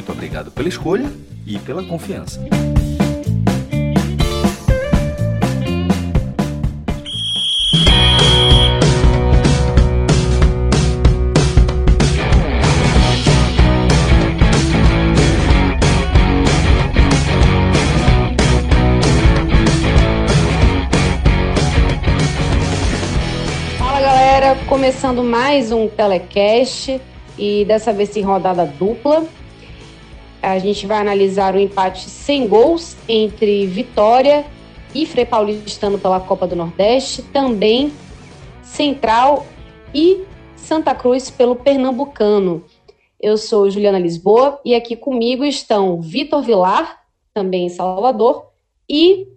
Muito obrigado pela escolha e pela confiança. Começando mais um Telecast e dessa vez em rodada dupla. A gente vai analisar o empate sem gols entre Vitória e Frei Paulistano pela Copa do Nordeste, também Central e Santa Cruz pelo Pernambucano. Eu sou Juliana Lisboa e aqui comigo estão Vitor Vilar, também em Salvador, e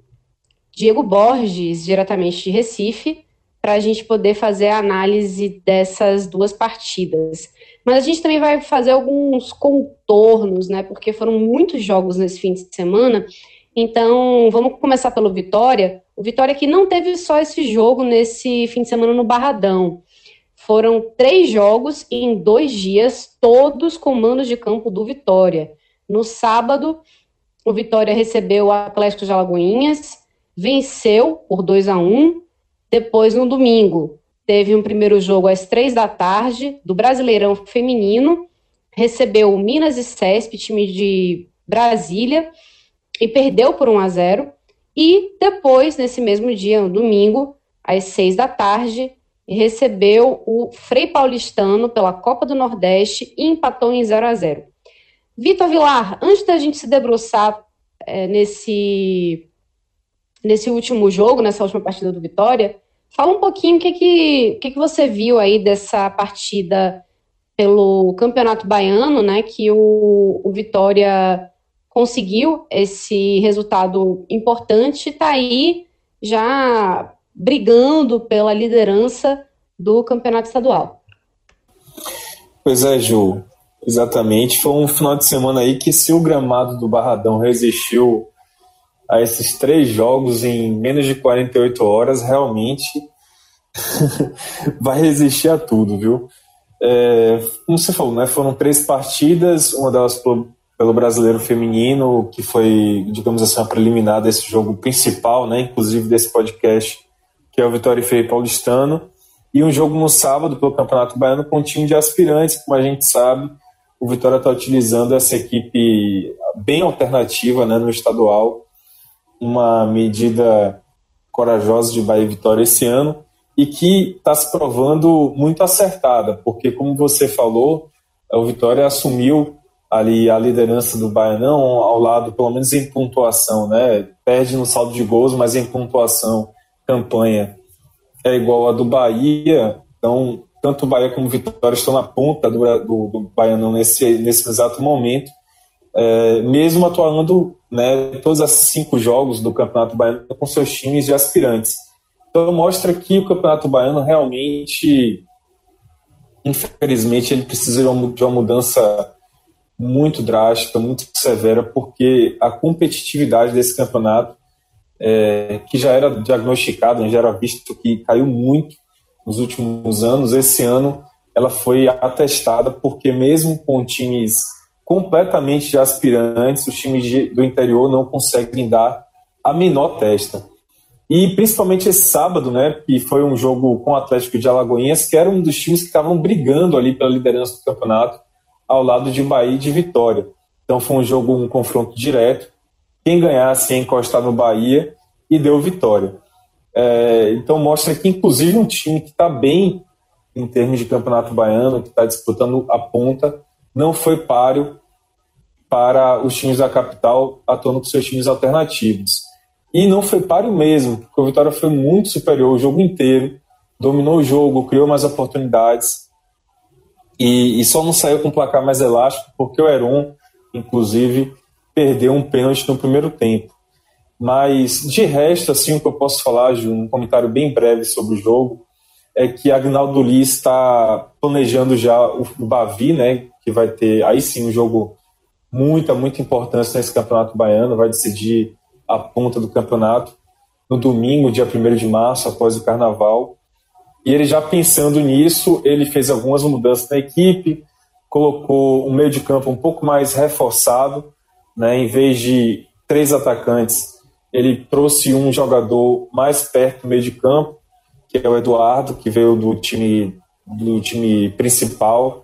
Diego Borges, diretamente de Recife, para a gente poder fazer a análise dessas duas partidas. Mas a gente também vai fazer alguns contornos, né? Porque foram muitos jogos nesse fim de semana. Então, vamos começar pelo Vitória. O Vitória que não teve só esse jogo nesse fim de semana no Barradão. Foram três jogos em dois dias, todos com mandos de campo do Vitória. No sábado, o Vitória recebeu o Atlético de Alagoinhas, venceu por 2 a 1 Depois, no domingo, teve um primeiro jogo às três da tarde do Brasileirão Feminino, recebeu o Minas e Cesp, time de Brasília, e perdeu por 1 a 0. E depois, nesse mesmo dia, no domingo, às seis da tarde, recebeu o Frei Paulistano pela Copa do Nordeste e empatou em 0 a 0. Vitor Vilar, antes da gente se debruçar é, nesse, nesse último jogo, nessa última partida do Vitória, Fala um pouquinho o que, que, que, que você viu aí dessa partida pelo Campeonato Baiano, né? Que o, o Vitória conseguiu esse resultado importante, está aí já brigando pela liderança do Campeonato Estadual. Pois é, Ju, exatamente. Foi um final de semana aí que se o gramado do Barradão resistiu a esses três jogos em menos de 48 horas, realmente vai resistir a tudo, viu? É, como você falou, né, foram três partidas, uma delas pelo, pelo brasileiro feminino, que foi, digamos assim, a preliminar desse jogo principal, né, inclusive desse podcast, que é o Vitória e Feio Paulistano, e um jogo no sábado pelo Campeonato Baiano com um time de aspirantes, como a gente sabe, o Vitória está utilizando essa equipe bem alternativa né, no estadual, uma medida corajosa de Bahia e Vitória esse ano e que está se provando muito acertada, porque, como você falou, o Vitória assumiu ali a liderança do Baianão ao lado, pelo menos em pontuação, né? Perde no saldo de gols, mas em pontuação, campanha é igual a do Bahia. Então, tanto o Bahia como o Vitória estão na ponta do, do, do Baianão nesse, nesse exato momento é, mesmo atuando né, todos os cinco jogos do Campeonato Baiano com seus times de aspirantes. Então mostra que o Campeonato Baiano realmente, infelizmente, ele precisa de uma, de uma mudança muito drástica, muito severa, porque a competitividade desse campeonato, é, que já era diagnosticado, já era visto que caiu muito nos últimos anos, esse ano ela foi atestada, porque mesmo com times completamente de aspirantes, os times de, do interior não conseguem dar a menor testa. E principalmente esse sábado, né, que foi um jogo com o Atlético de Alagoinhas, que era um dos times que estavam brigando ali pela liderança do campeonato, ao lado de Bahia e de Vitória. Então foi um jogo, um confronto direto. Quem ganhasse ia encostar no Bahia e deu vitória. É, então mostra que, inclusive, um time que está bem em termos de campeonato baiano, que está disputando a ponta, não foi páreo para os times da capital atuando com seus times alternativos. E não foi páreo mesmo, porque o Vitória foi muito superior o jogo inteiro, dominou o jogo, criou mais oportunidades e, e só não saiu com um placar mais elástico porque o Heron inclusive, perdeu um pênalti no primeiro tempo. Mas, de resto, assim, o que eu posso falar, Ju, um comentário bem breve sobre o jogo, é que Agnaldo Liz está planejando já o Bavi, né, que vai ter, aí sim, um jogo muita, muita importância nesse campeonato baiano, vai decidir a ponta do campeonato no domingo, dia 1 de março, após o carnaval. E ele já pensando nisso, ele fez algumas mudanças na equipe, colocou um meio de campo um pouco mais reforçado, né? em vez de três atacantes, ele trouxe um jogador mais perto do meio de campo, que é o Eduardo, que veio do time, do time principal.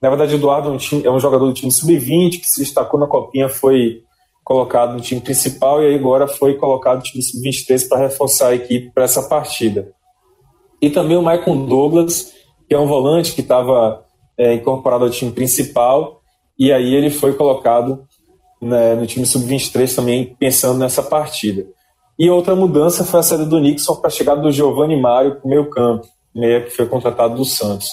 Na verdade, o Eduardo é um, time, é um jogador do time sub-20, que se destacou na Copinha, foi colocado no time principal e agora foi colocado no time sub-23 para reforçar a equipe para essa partida. E também o Michael Douglas, que é um volante que estava é, incorporado ao time principal, e aí ele foi colocado né, no time sub-23 também pensando nessa partida. E outra mudança foi a saída do Nixon para a chegada do Giovanni Mário para o meio campo, meia que foi contratado do Santos.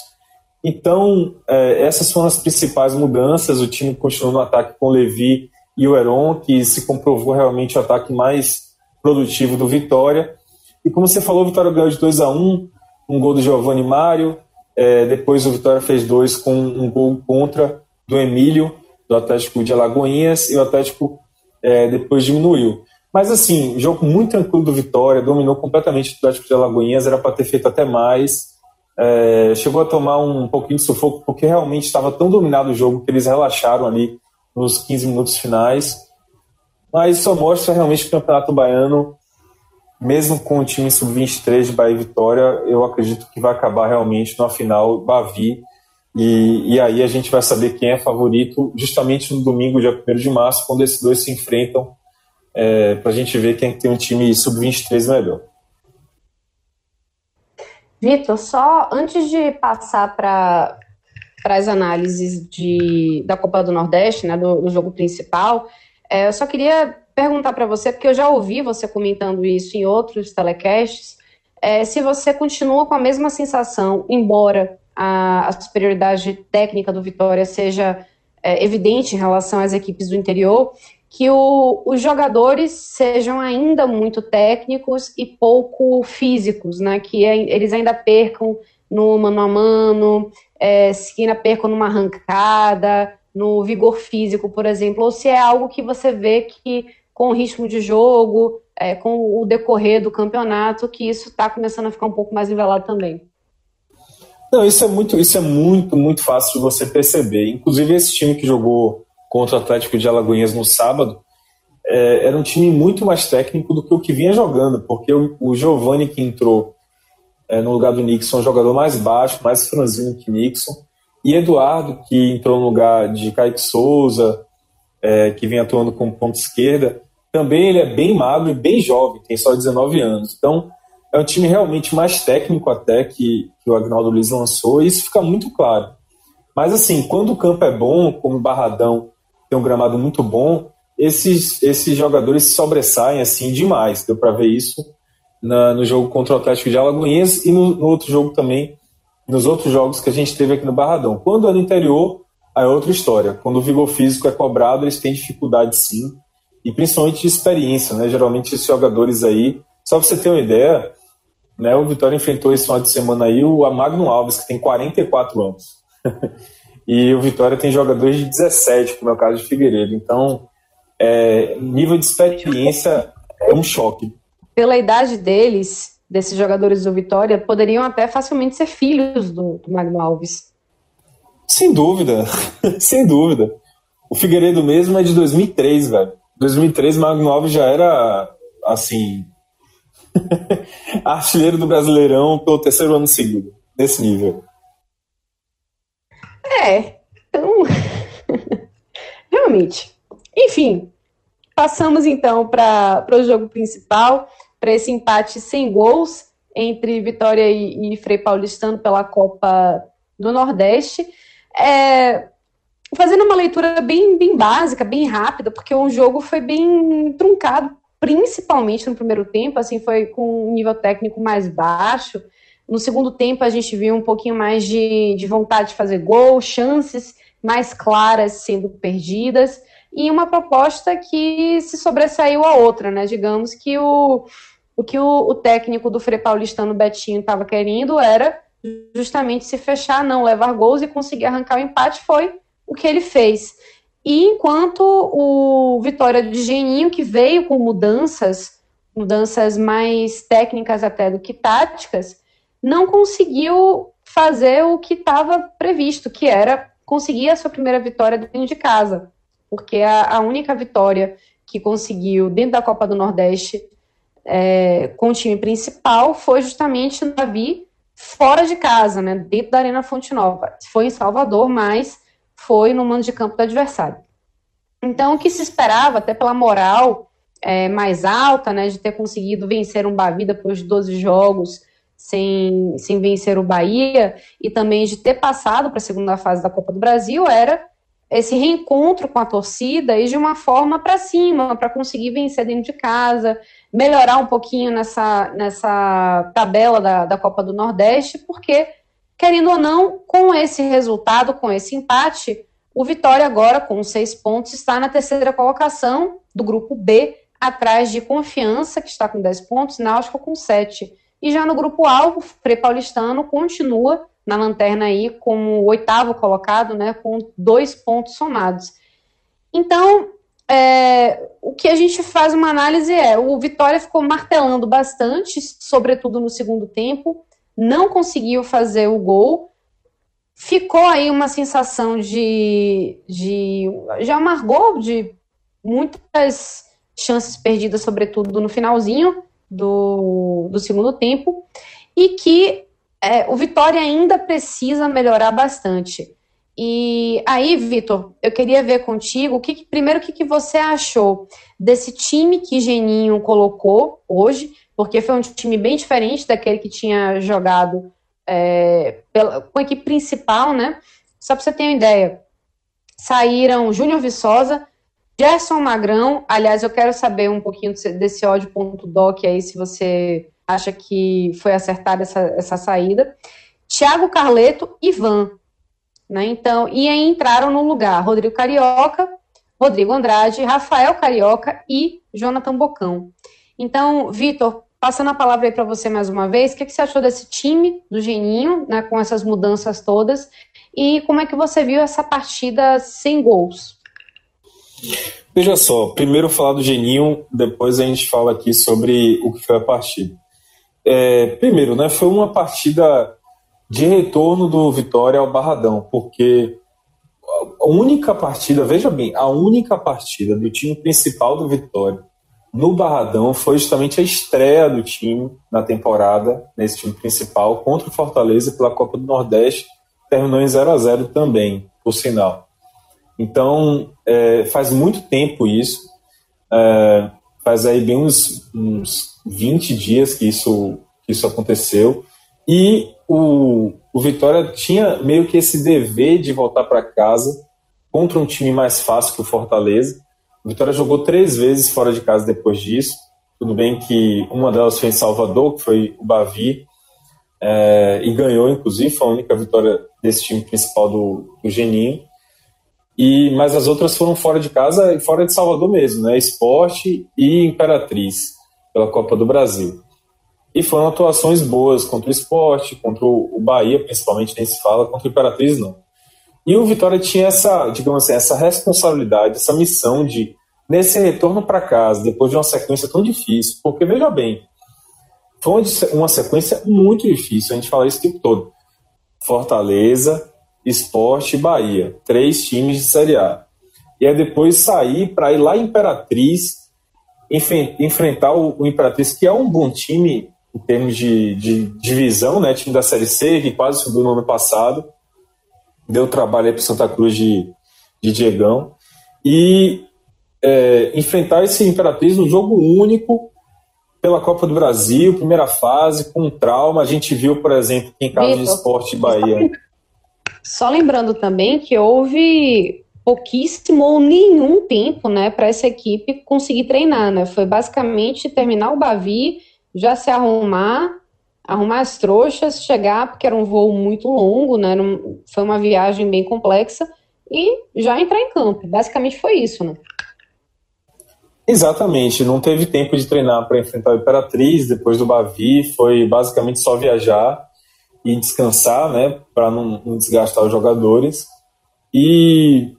Então, é, essas foram as principais mudanças. O time continuou no ataque com Levi e o Heron, que se comprovou realmente o ataque mais produtivo do Vitória. E como você falou, o Vitória ganhou de 2 a 1 um gol do Giovanni Mário, é, depois o Vitória fez dois com um gol contra do Emílio, do Atlético de Alagoinhas, e o Atlético é, depois diminuiu. Mas assim, jogo muito tranquilo do Vitória, dominou completamente o Atlético de Alagoinhas, era para ter feito até mais. É, chegou a tomar um pouquinho de sufoco, porque realmente estava tão dominado o jogo que eles relaxaram ali nos 15 minutos finais. Mas só mostra realmente que o Campeonato Baiano mesmo com o time sub-23 de Bahia e Vitória, eu acredito que vai acabar realmente na final Bavi. E, e aí a gente vai saber quem é favorito justamente no domingo, dia 1 de março, quando esses dois se enfrentam, é, para a gente ver quem tem um time sub-23 melhor. Vitor, só antes de passar para as análises de, da Copa do Nordeste, né, do, do jogo principal, é, eu só queria perguntar para você, porque eu já ouvi você comentando isso em outros telecasts, é, se você continua com a mesma sensação, embora a, a superioridade técnica do Vitória seja é, evidente em relação às equipes do interior, que o, os jogadores sejam ainda muito técnicos e pouco físicos, né? Que é, eles ainda percam no mano a mano, é, se ainda percam numa arrancada, no vigor físico, por exemplo, ou se é algo que você vê que com o ritmo de jogo, é, com o decorrer do campeonato, que isso está começando a ficar um pouco mais nivelado também. Não, isso é muito, isso é muito, muito fácil de você perceber. Inclusive esse time que jogou contra o Atlético de Alagoinhas no sábado é, era um time muito mais técnico do que o que vinha jogando, porque o, o Giovani que entrou é, no lugar do Nixon, é um jogador mais baixo, mais franzino que Nixon, e Eduardo que entrou no lugar de Kaique Souza, é, que vem atuando como ponta esquerda, também ele é bem magro e bem jovem, tem só 19 anos. Então, é um time realmente mais técnico até que, que o Agnaldo Luiz lançou, e isso fica muito claro. Mas, assim, quando o campo é bom, como o Barradão tem um gramado muito bom, esses, esses jogadores sobressaem assim demais. Deu para ver isso na, no jogo contra o Atlético de Alagoinhas e no, no, outro jogo também, nos outros jogos que a gente teve aqui no Barradão. Quando é no interior, é outra história. Quando o vigor físico é cobrado, eles têm dificuldade sim e principalmente de experiência, né? Geralmente esses jogadores aí, só para você ter uma ideia, né? O Vitória enfrentou esse final de semana aí o Magno Alves, que tem 44 anos. e o Vitória tem jogadores de 17, como é o caso de Figueiredo. Então, é, nível de experiência é um choque. Pela idade deles, desses jogadores do Vitória, poderiam até facilmente ser filhos do, do Magno Alves. Sem dúvida, sem dúvida. O Figueiredo mesmo é de 2003, velho. 2003, Magno Alves já era, assim, artilheiro do Brasileirão pelo terceiro ano seguido, nesse nível. É, então, realmente. Enfim, passamos então para o jogo principal, para esse empate sem gols entre Vitória e, e Frei Paulistano pela Copa do Nordeste. É, fazendo uma leitura bem, bem básica, bem rápida, porque o jogo foi bem truncado, principalmente no primeiro tempo, assim, foi com um nível técnico mais baixo. No segundo tempo, a gente viu um pouquinho mais de, de vontade de fazer gol, chances mais claras sendo perdidas, e uma proposta que se sobressaiu a outra, né? Digamos que o, o que o, o técnico do Frei Paulistano Betinho estava querendo era justamente se fechar, não levar gols e conseguir arrancar o empate, foi o que ele fez. E enquanto o Vitória de Geninho, que veio com mudanças, mudanças mais técnicas até do que táticas, não conseguiu fazer o que estava previsto, que era conseguir a sua primeira vitória dentro de casa. Porque a, a única vitória que conseguiu dentro da Copa do Nordeste é, com o time principal foi justamente no Davi fora de casa, né, dentro da Arena Fonte Nova. Foi em Salvador, mas foi no mando de campo do adversário. Então, o que se esperava, até pela moral é, mais alta, né, de ter conseguido vencer um Bavi depois de 12 jogos sem, sem vencer o Bahia, e também de ter passado para a segunda fase da Copa do Brasil, era esse reencontro com a torcida e de uma forma para cima, para conseguir vencer dentro de casa, melhorar um pouquinho nessa, nessa tabela da, da Copa do Nordeste, porque, querendo ou não, com esse resultado, com esse empate, o Vitória agora, com seis pontos, está na terceira colocação do grupo B, atrás de Confiança, que está com 10 pontos, Náutico com 7. E já no grupo A, o Frei Paulistano continua na lanterna aí como o oitavo colocado, né, com dois pontos somados. Então, é, o que a gente faz uma análise é, o Vitória ficou martelando bastante, sobretudo no segundo tempo, não conseguiu fazer o gol, ficou aí uma sensação de, de já amargou de muitas chances perdidas, sobretudo no finalzinho do, do segundo tempo, e que é, o Vitória ainda precisa melhorar bastante. E aí, Vitor, eu queria ver contigo, o que, primeiro, o que, que você achou desse time que Geninho colocou hoje, porque foi um time bem diferente daquele que tinha jogado é, pela, com a equipe principal, né? Só para você ter uma ideia, saíram Júnior Viçosa, Gerson Magrão, aliás, eu quero saber um pouquinho desse ódio.doc aí, se você acha que foi acertada essa, essa saída. Thiago Carleto, Ivan, né? Então, e aí entraram no lugar Rodrigo Carioca, Rodrigo Andrade, Rafael Carioca e Jonathan Bocão. Então, Vitor, passando a palavra aí para você mais uma vez, o que, que, você achou desse time do Geninho, né, com essas mudanças todas, e como é que você viu essa partida sem gols? Veja só, primeiro falar do Geninho, depois a gente fala aqui sobre o que foi a partida. É, primeiro, né, foi uma partida de retorno do Vitória ao Barradão, porque a única partida, veja bem, a única partida do time principal do Vitória no Barradão foi justamente a estreia do time na temporada, nesse time principal, contra o Fortaleza pela Copa do Nordeste, terminou em 0 a 0 também, por sinal. Então, é, faz muito tempo isso, é, faz aí bem uns, uns 20 dias que isso, que isso aconteceu, e o, o Vitória tinha meio que esse dever de voltar para casa contra um time mais fácil que o Fortaleza. O Vitória jogou três vezes fora de casa depois disso. Tudo bem que uma delas foi em Salvador, que foi o Bavi, é, e ganhou, inclusive, foi a única vitória desse time principal do, do Geninho. E, mas as outras foram fora de casa e fora de Salvador mesmo, né? Esporte e Imperatriz, pela Copa do Brasil. E foram atuações boas contra o esporte, contra o Bahia, principalmente, nem se fala, contra o Imperatriz, não. E o Vitória tinha essa, digamos assim, essa responsabilidade, essa missão de, nesse retorno para casa, depois de uma sequência tão difícil, porque veja bem, foi uma sequência muito difícil, a gente fala isso o tempo todo. Fortaleza, Esporte e Bahia, três times de Série A. E aí depois sair para ir lá em Imperatriz, enfrentar o Imperatriz, que é um bom time em termos de, de divisão, né? Time da Série C, que quase subiu no ano passado. Deu trabalho aí para Santa Cruz de, de Diegão. E é, enfrentar esse Imperatriz num jogo único pela Copa do Brasil, primeira fase, com trauma. A gente viu, por exemplo, em caso de esporte Bahia. Só lembrando também que houve pouquíssimo ou nenhum tempo né, para essa equipe conseguir treinar. Né? Foi basicamente terminar o Bavi já se arrumar, arrumar as trouxas, chegar, porque era um voo muito longo, né? Foi uma viagem bem complexa, e já entrar em campo. Basicamente foi isso, né? Exatamente, não teve tempo de treinar para enfrentar a Imperatriz depois do Bavi, foi basicamente só viajar e descansar, né, para não, não, desgastar os jogadores. E,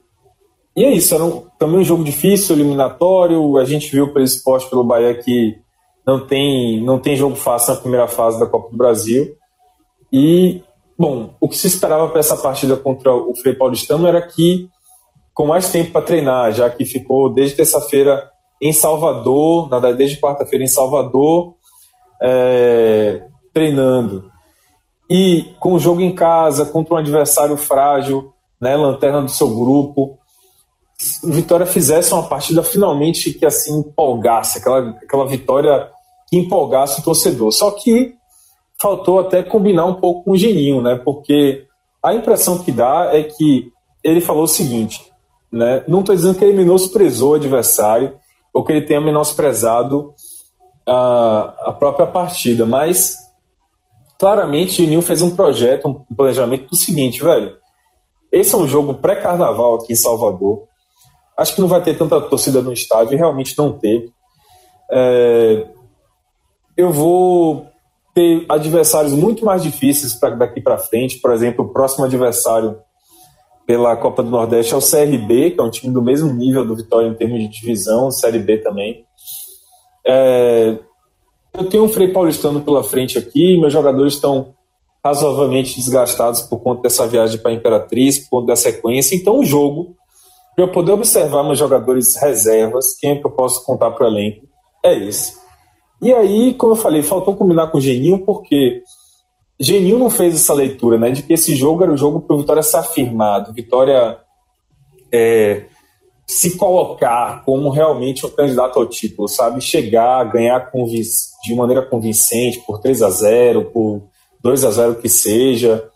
e é isso, era um, também um jogo difícil, eliminatório. A gente viu pelo esporte, pelo Bahia, que não tem, não tem jogo fácil na primeira fase da Copa do Brasil. E, bom, o que se esperava para essa partida contra o Frei Paulistano era que, com mais tempo para treinar, já que ficou desde terça-feira em Salvador, desde quarta-feira em Salvador, é, treinando. E com o jogo em casa, contra um adversário frágil, né, lanterna do seu grupo, o Vitória fizesse uma partida finalmente que assim empolgasse, aquela, aquela vitória que empolgasse o torcedor. Só que faltou até combinar um pouco com o Geninho, né? Porque a impressão que dá é que ele falou o seguinte, né? Não estou dizendo que ele menosprezou o adversário, ou que ele tenha menosprezado a, a própria partida, mas claramente o Nil fez um projeto, um planejamento do seguinte, velho. Esse é um jogo pré-carnaval aqui em Salvador. Acho que não vai ter tanta torcida no estádio, e realmente não teve. É, eu vou ter adversários muito mais difíceis para daqui para frente. Por exemplo, o próximo adversário pela Copa do Nordeste é o CRB, que é um time do mesmo nível do Vitória em termos de divisão, Série B também. É, eu tenho um Frei Paulistano pela frente aqui, meus jogadores estão razoavelmente desgastados por conta dessa viagem para a Imperatriz, por conta da sequência. Então, o jogo, para eu poder observar meus jogadores reservas, quem é que eu posso contar para o elenco, é esse. E aí, como eu falei, faltou combinar com o Geninho, porque Genil não fez essa leitura, né, de que esse jogo era o jogo para o Vitória se afirmar, Vitória é, se colocar como realmente um candidato ao título, sabe? Chegar, ganhar de maneira convincente por 3 a 0 por 2 a 0 que seja,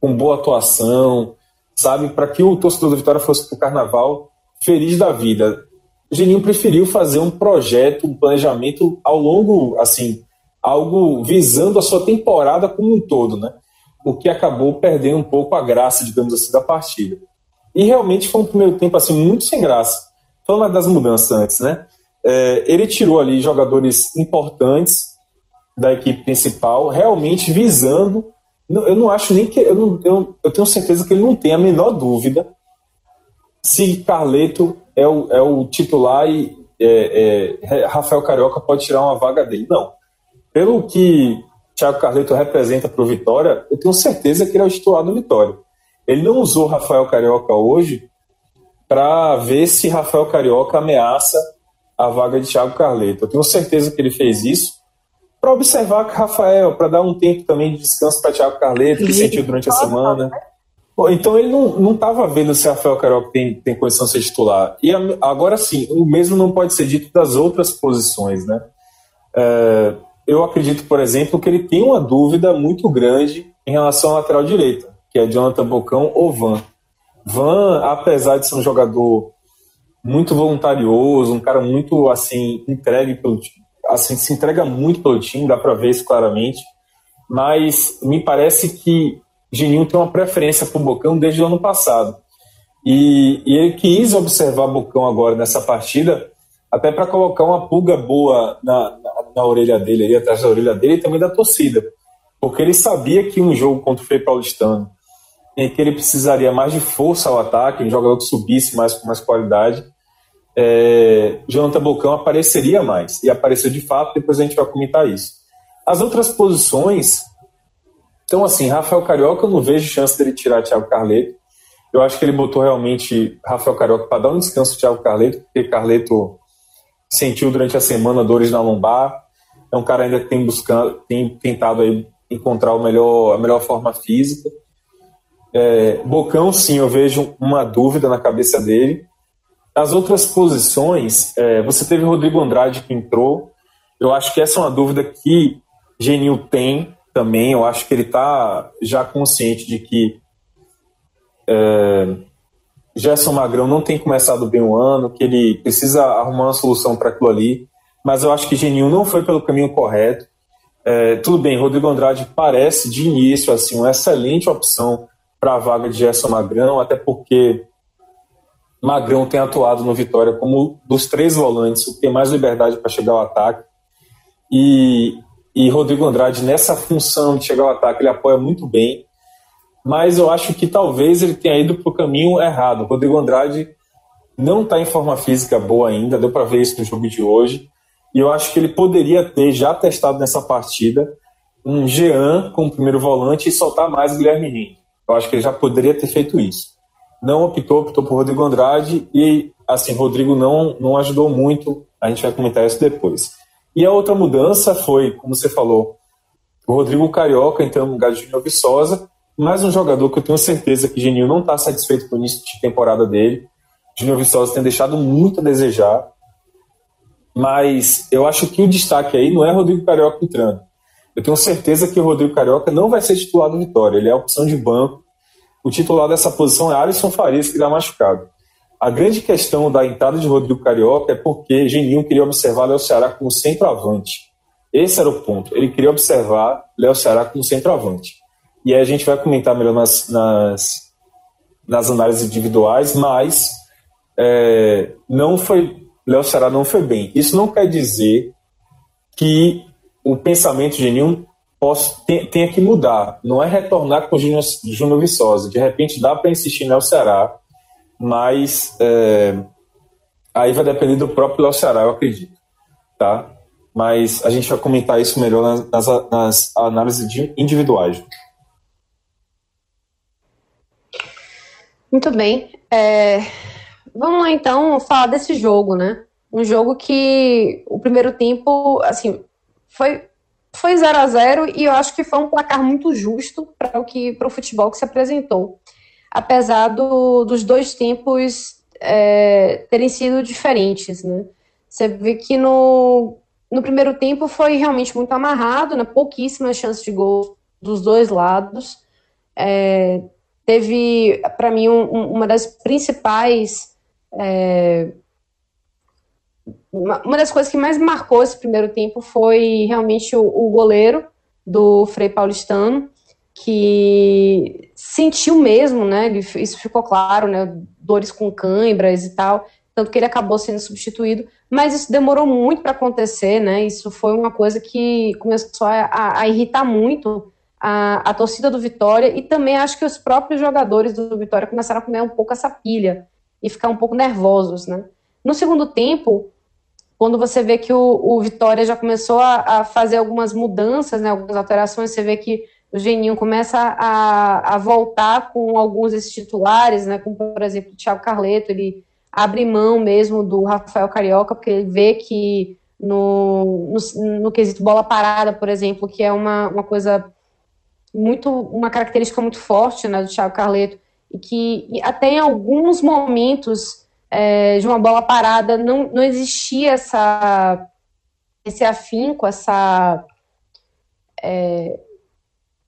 com boa atuação, sabe? Para que o torcedor do Vitória fosse para o carnaval feliz da vida. O Geninho preferiu fazer um projeto, um planejamento ao longo, assim, algo visando a sua temporada como um todo, né? O que acabou perdendo um pouco a graça, digamos assim, da partida. E realmente foi um primeiro tempo assim muito sem graça. Falando das mudanças antes, né? É, ele tirou ali jogadores importantes da equipe principal, realmente visando. Eu não acho nem que. Eu, não, eu, eu tenho certeza que ele não tem a menor dúvida se Carleto é o, é o titular e é, é, Rafael Carioca pode tirar uma vaga dele. Não pelo que Thiago Carleto representa para o Vitória, eu tenho certeza que ele é o titular do Vitória. Ele não usou Rafael Carioca hoje para ver se Rafael Carioca ameaça a vaga de Thiago Carleto. Eu tenho certeza que ele fez isso para observar que Rafael, para dar um tempo também de descanso para Thiago Carleto, que sentiu durante a semana. Então ele não estava vendo se Rafael Carioca tem, tem condição de ser titular. E agora sim, o mesmo não pode ser dito das outras posições, né? É, eu acredito, por exemplo, que ele tem uma dúvida muito grande em relação à lateral direita, que é Jonathan Bocão ou Van. Van, apesar de ser um jogador muito voluntarioso, um cara muito assim entregue pelo assim se entrega muito pelo time, dá para ver isso claramente. Mas me parece que Geninho tem uma preferência por Bocão desde o ano passado. E, e ele quis observar Bocão agora nessa partida, até para colocar uma pulga boa na, na orelha dele, ali atrás da orelha dele e também da torcida. Porque ele sabia que um jogo contra o Frei Paulistano, em que ele precisaria mais de força ao ataque, um jogador que subisse mais com mais qualidade, é, Jonathan Bocão apareceria mais. E apareceu de fato, depois a gente vai comentar isso. As outras posições. Então, assim, Rafael Carioca, eu não vejo chance dele tirar Thiago Carleto. Eu acho que ele botou realmente Rafael Carioca para dar um descanso ao Thiago Carleto, porque Carleto sentiu durante a semana dores na lombar. É um cara ainda que tem buscando, tem tentado aí encontrar o melhor, a melhor forma física. É, Bocão, sim, eu vejo uma dúvida na cabeça dele. As outras posições, é, você teve Rodrigo Andrade que entrou. Eu acho que essa é uma dúvida que Genil tem também. Eu acho que ele está já consciente de que é, Gerson Magrão não tem começado bem o ano, que ele precisa arrumar uma solução para aquilo ali, mas eu acho que Geninho não foi pelo caminho correto. É, tudo bem, Rodrigo Andrade parece de início assim uma excelente opção para a vaga de Gerson Magrão, até porque Magrão tem atuado no Vitória como dos três volantes, o que tem mais liberdade para chegar ao ataque. E, e Rodrigo Andrade, nessa função de chegar ao ataque, ele apoia muito bem. Mas eu acho que talvez ele tenha ido para o caminho errado. Rodrigo Andrade não está em forma física boa ainda, deu para ver isso no jogo de hoje. E eu acho que ele poderia ter já testado nessa partida um Jean como primeiro volante e soltar mais Guilherme Henrique. Eu acho que ele já poderia ter feito isso não optou, optou por Rodrigo Andrade e, assim, Rodrigo não, não ajudou muito, a gente vai comentar isso depois. E a outra mudança foi, como você falou, o Rodrigo Carioca entrando no lugar de Júnior Viçosa, mais um jogador que eu tenho certeza que Geninho não está satisfeito com o início de temporada dele. Júnior Viçosa tem deixado muito a desejar, mas eu acho que o destaque aí não é Rodrigo Carioca entrando. Eu tenho certeza que o Rodrigo Carioca não vai ser titular do Vitória, ele é a opção de banco o titular dessa posição é Alisson Farias, que está machucado. A grande questão da entrada de Rodrigo Carioca é porque Geninho queria observar Léo Ceará como centroavante. Esse era o ponto. Ele queria observar Léo Ceará como centroavante. E aí a gente vai comentar melhor nas, nas, nas análises individuais, mas é, não foi Léo Ceará não foi bem. Isso não quer dizer que o pensamento de posso, tem, tenha que mudar. Não é retornar com o Júnior, Júnior Viçosa. De repente dá para insistir no El Ceará, mas é, aí vai depender do próprio El Ceará, eu acredito. Tá? Mas a gente vai comentar isso melhor nas, nas, nas análises individuais. Muito bem. É, vamos lá então falar desse jogo, né? Um jogo que o primeiro tempo, assim, foi foi 0 a 0 e eu acho que foi um placar muito justo para o que para o futebol que se apresentou, apesar do, dos dois tempos é, terem sido diferentes, né? Você vê que no, no primeiro tempo foi realmente muito amarrado, né? pouquíssimas chances de gol dos dois lados. É, teve, para mim, um, uma das principais é, uma, das coisas que mais marcou esse primeiro tempo foi realmente o, o goleiro do Frei Paulistano, que sentiu mesmo, né? Ele, isso ficou claro, né? Dores com câimbras e tal, tanto que ele acabou sendo substituído. Mas isso demorou muito para acontecer, né? Isso foi uma coisa que começou a, a, a irritar muito a, a, torcida do Vitória e também acho que os próprios jogadores do Vitória começaram a comer um pouco essa pilha e ficar um pouco nervosos, né? No segundo tempo, quando você vê que o, o Vitória já começou a, a, fazer algumas mudanças, né, algumas alterações, você vê que o Geninho começa a, a voltar com alguns desses titulares, né, como por exemplo o Thiago Carleto, ele abre mão mesmo do Rafael Carioca, porque ele vê que no, no, no quesito bola parada, por exemplo, que é uma, uma coisa muito, uma característica muito forte né, do Thiago Carleto, e que até em alguns momentos é, de uma bola parada, não, não existia essa, esse afinco, essa, é,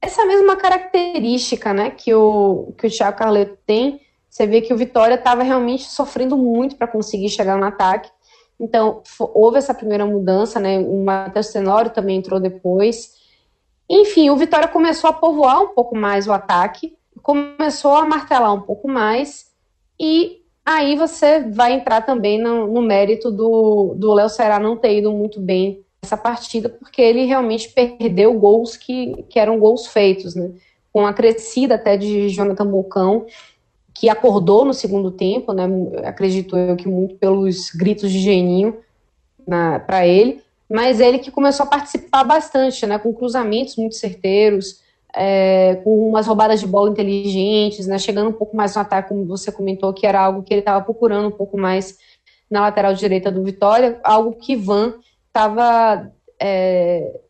essa mesma característica né, que, o, que o Thiago Carleto tem. Você vê que o Vitória estava realmente sofrendo muito para conseguir chegar no ataque. Então, houve essa primeira mudança, né? O Matheus Tenório também entrou depois. Enfim, o Vitória começou a povoar um pouco mais o ataque, começou a martelar um pouco mais, e Aí você vai entrar também no, no mérito do, Léo Ceará não ter ido muito bem nessa partida, porque ele realmente perdeu gols que, que eram gols feitos, né? Com a crescida até de Jonathan Bocão, que acordou no segundo tempo, né? Acredito eu que muito pelos gritos de Geninho para ele, mas ele que começou a participar bastante, né? Com cruzamentos muito certeiros, é, com umas roubadas de bola inteligentes, né, chegando um pouco mais no ataque, como você comentou, que era algo que ele estava procurando um pouco mais na lateral direita do Vitória, algo que Van estava é,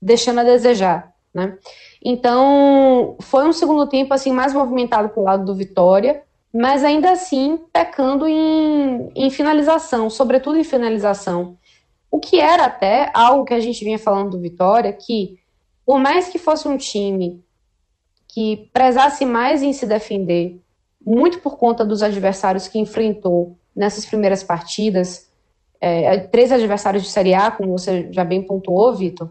deixando a desejar. Né? Então, foi um segundo tempo assim mais movimentado para o lado do Vitória, mas ainda assim pecando em, em finalização, sobretudo em finalização. O que era até algo que a gente vinha falando do Vitória, que por mais que fosse um time que prezasse mais em se defender, muito por conta dos adversários que enfrentou nessas primeiras partidas, é, três adversários de Série A, como você já bem pontuou, Vitor,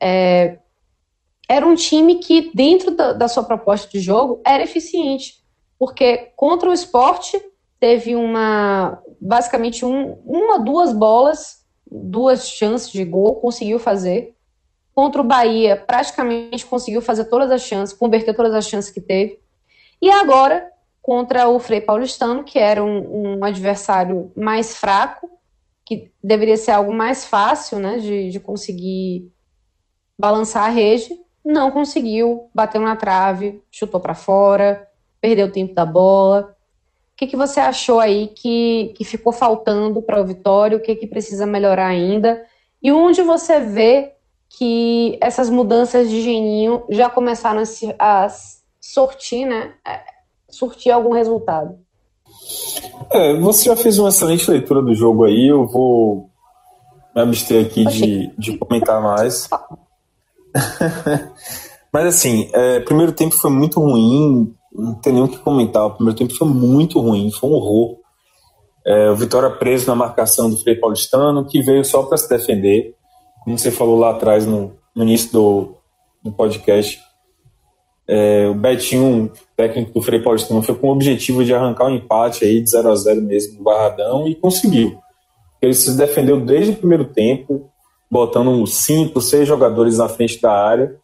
é, era um time que, dentro da, da, sua proposta de jogo, era eficiente. Porque contra o esporte, teve uma basicamente um, uma, duas bolas, duas chances de gol, conseguiu fazer. Contra o Bahia, praticamente conseguiu fazer todas as chances, converter todas as chances que teve. E agora, contra o Frei Paulistano, que era um, um adversário mais fraco, que deveria ser algo mais fácil, né, de, de conseguir balançar a rede, não conseguiu, bateu na trave, chutou para fora, perdeu o tempo da bola. O que, que você achou aí que, que ficou faltando para o Vitória? O que, que precisa melhorar ainda? E onde você vê que essas mudanças de geninho já começaram a, se, a sortir, né? É, surtir algum resultado? É, você já fez uma excelente leitura do jogo aí, eu vou me abster aqui de, de comentar mais. Mas assim, é, primeiro tempo foi muito ruim, não tem nem o que comentar. O primeiro tempo foi muito ruim, foi um horror. É, o Vitória preso na marcação do Frei Paulistano, que veio só para se defender. Como você falou lá atrás no, no início do, do podcast, é, o Betinho, técnico do Frei Paulistano, foi com o objetivo de arrancar um empate aí de 0 a 0 mesmo no Barradão e conseguiu. Ele se defendeu desde o primeiro tempo, botando cinco, seis jogadores na frente da área.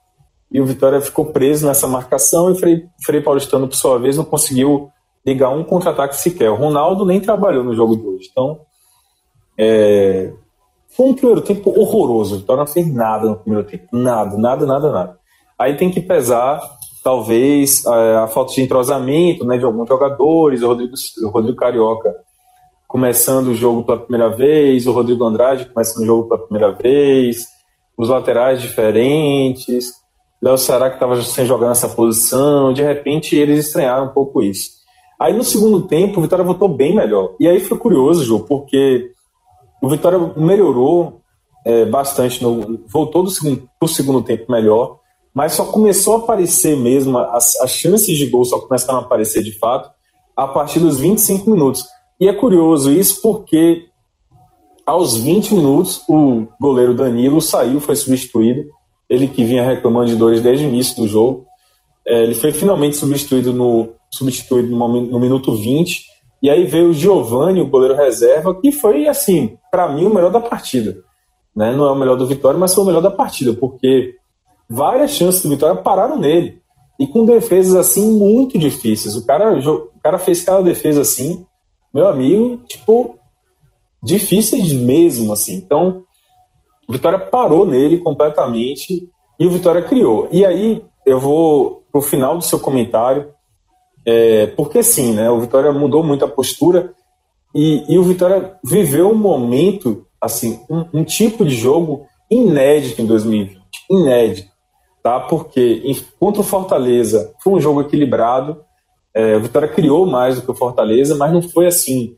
E o Vitória ficou preso nessa marcação e Frei, Frei Paulistano, por sua vez, não conseguiu ligar um contra-ataque sequer. O Ronaldo nem trabalhou no jogo de hoje. Então, é... foi um primeiro tempo horroroso. O Vitória não fez nada no primeiro tempo. Nada, nada, nada, nada. Aí tem que pesar, talvez, a, a falta de entrosamento né, de alguns jogadores. O Rodrigo, o Rodrigo Carioca começando o jogo pela primeira vez, o Rodrigo Andrade começando o jogo pela primeira vez, os laterais diferentes, Léo Ceará que estava sem jogar nessa posição, de repente eles estranharam um pouco isso. Aí no segundo tempo o Vitória voltou bem melhor. E aí foi curioso, João, porque o Vitória melhorou é, bastante, no, voltou do segundo, segundo tempo melhor, mas só começou a aparecer mesmo, as, as chances de gol só começaram a aparecer de fato a partir dos 25 minutos. E é curioso isso porque aos 20 minutos o goleiro Danilo saiu, foi substituído. Ele que vinha reclamando de dores desde o início do jogo. É, ele foi finalmente substituído no, substituído no, no minuto 20. E aí veio o Giovani, o goleiro reserva, que foi, assim, para mim, o melhor da partida. Né? Não é o melhor do Vitória, mas foi o melhor da partida, porque várias chances do Vitória pararam nele. E com defesas, assim, muito difíceis. O cara, o cara fez cada defesa assim, meu amigo, tipo, difíceis mesmo, assim. Então, o Vitória parou nele completamente e o Vitória criou. E aí, eu vou pro final do seu comentário, é, porque sim, né? O Vitória mudou muito a postura e, e o Vitória viveu um momento, assim, um, um, tipo de jogo inédito em 2020, inédito, tá? Porque em, contra o Fortaleza foi um jogo equilibrado, é, o Vitória criou mais do que o Fortaleza, mas não foi assim.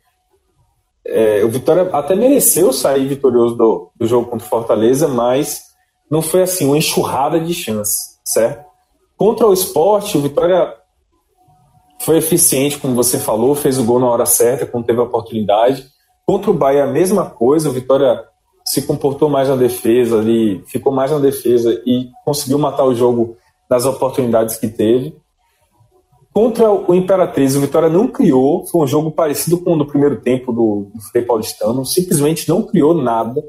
É, o Vitória até mereceu sair vitorioso do, do jogo contra o Fortaleza, mas não foi assim uma enxurrada de chances, certo? Contra o esporte, o Vitória foi eficiente, como você falou, fez o gol na hora certa, quando teve a oportunidade. Contra o Bahia, a mesma coisa, o Vitória se comportou mais na defesa ali, ficou mais na defesa e conseguiu matar o jogo das oportunidades que teve. Contra o Imperatriz, o Vitória não criou, foi um jogo parecido com o do primeiro tempo do, do Frei Paulistano, simplesmente não criou nada.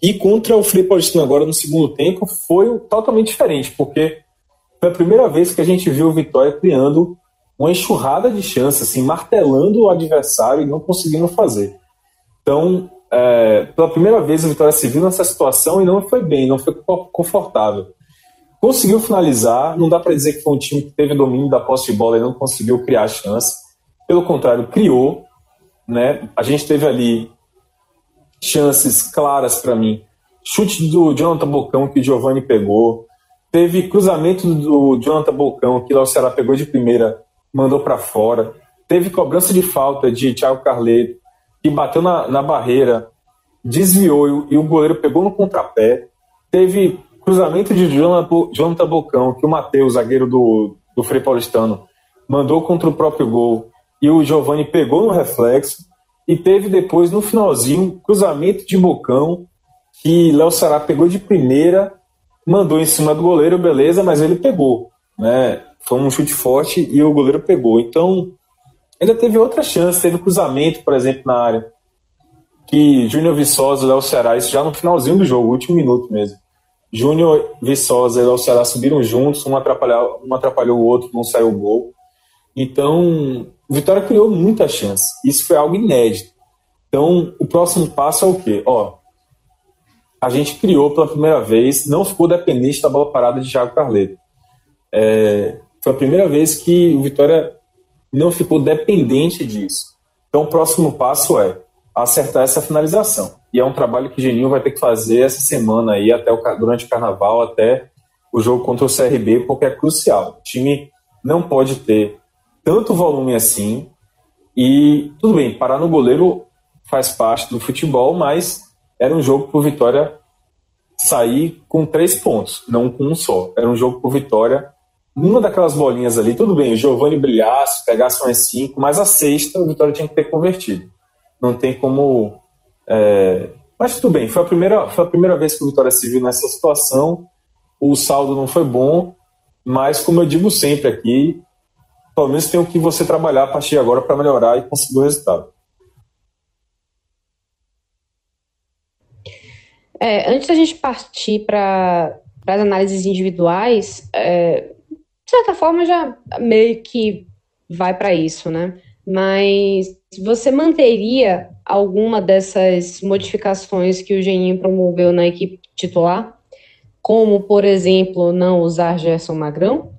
E contra o Frei Paulistano agora no segundo tempo foi totalmente diferente, porque foi a primeira vez que a gente viu o Vitória criando uma enxurrada de chances, assim, martelando o adversário e não conseguindo fazer. Então, é, pela primeira vez o Vitória se viu nessa situação e não foi bem, não foi confortável conseguiu finalizar. Não dá para dizer que foi um time que teve domínio da posse de bola e não conseguiu criar chance. Pelo contrário, criou. Né? A gente teve ali chances claras para mim. Chute do Jonathan Bocão que o Giovanni pegou. Teve cruzamento do Jonathan Bocão que o Ceará pegou de primeira, mandou para fora. Teve cobrança de falta de Thiago Carleto que bateu na, na barreira, desviou e o, goleiro pegou no contrapé. Teve cruzamento de Jonathan Bocão, que o Matheus, zagueiro do, do Frei Paulistano, mandou contra o próprio gol e o Giovani pegou no reflexo. E teve depois, no finalzinho, cruzamento de Bocão, que Léo Sará pegou de primeira, mandou em cima do goleiro, beleza, mas ele pegou. Né? Foi um chute forte e o goleiro pegou. Então, ainda teve outra chance, teve cruzamento, por exemplo, na área. Que Júnior Viçosa e Léo Ceará, isso já no finalzinho do jogo, último minuto mesmo. Júnior Viçosa e Léo Ceará subiram juntos, um atrapalhou, um atrapalhou o outro, não saiu o gol. Então, Vitória criou muita chance. Isso foi algo inédito. Então, o próximo passo é o quê? Ó, a gente criou pela primeira vez, não ficou dependente da bola parada de Thiago Carleto. É, foi a primeira vez que o Vitória não ficou dependente disso. Então, o próximo passo é acertar essa finalização. E é um trabalho que o Geninho vai ter que fazer essa semana aí, até o, durante o carnaval, até o jogo contra o CRB, porque é crucial. O time não pode ter tanto volume assim. E tudo bem, parar no goleiro faz parte do futebol, mas era um jogo por Vitória sair com três pontos, não com um só. Era um jogo por Vitória. Uma daquelas bolinhas ali, tudo bem, o Giovanni brilhasse, pegasse umas cinco, mas a sexta o Vitória tinha que ter convertido. Não tem como. É... Mas tudo bem, foi a, primeira, foi a primeira vez que o Vitória se viu nessa situação. O saldo não foi bom, mas como eu digo sempre aqui, pelo menos tem o que você trabalhar a partir de agora para melhorar e conseguir o resultado. É, antes da gente partir para as análises individuais, é, certa forma já meio que vai para isso, né? Mas você manteria alguma dessas modificações que o Geninho promoveu na equipe titular? Como, por exemplo, não usar Gerson Magrão?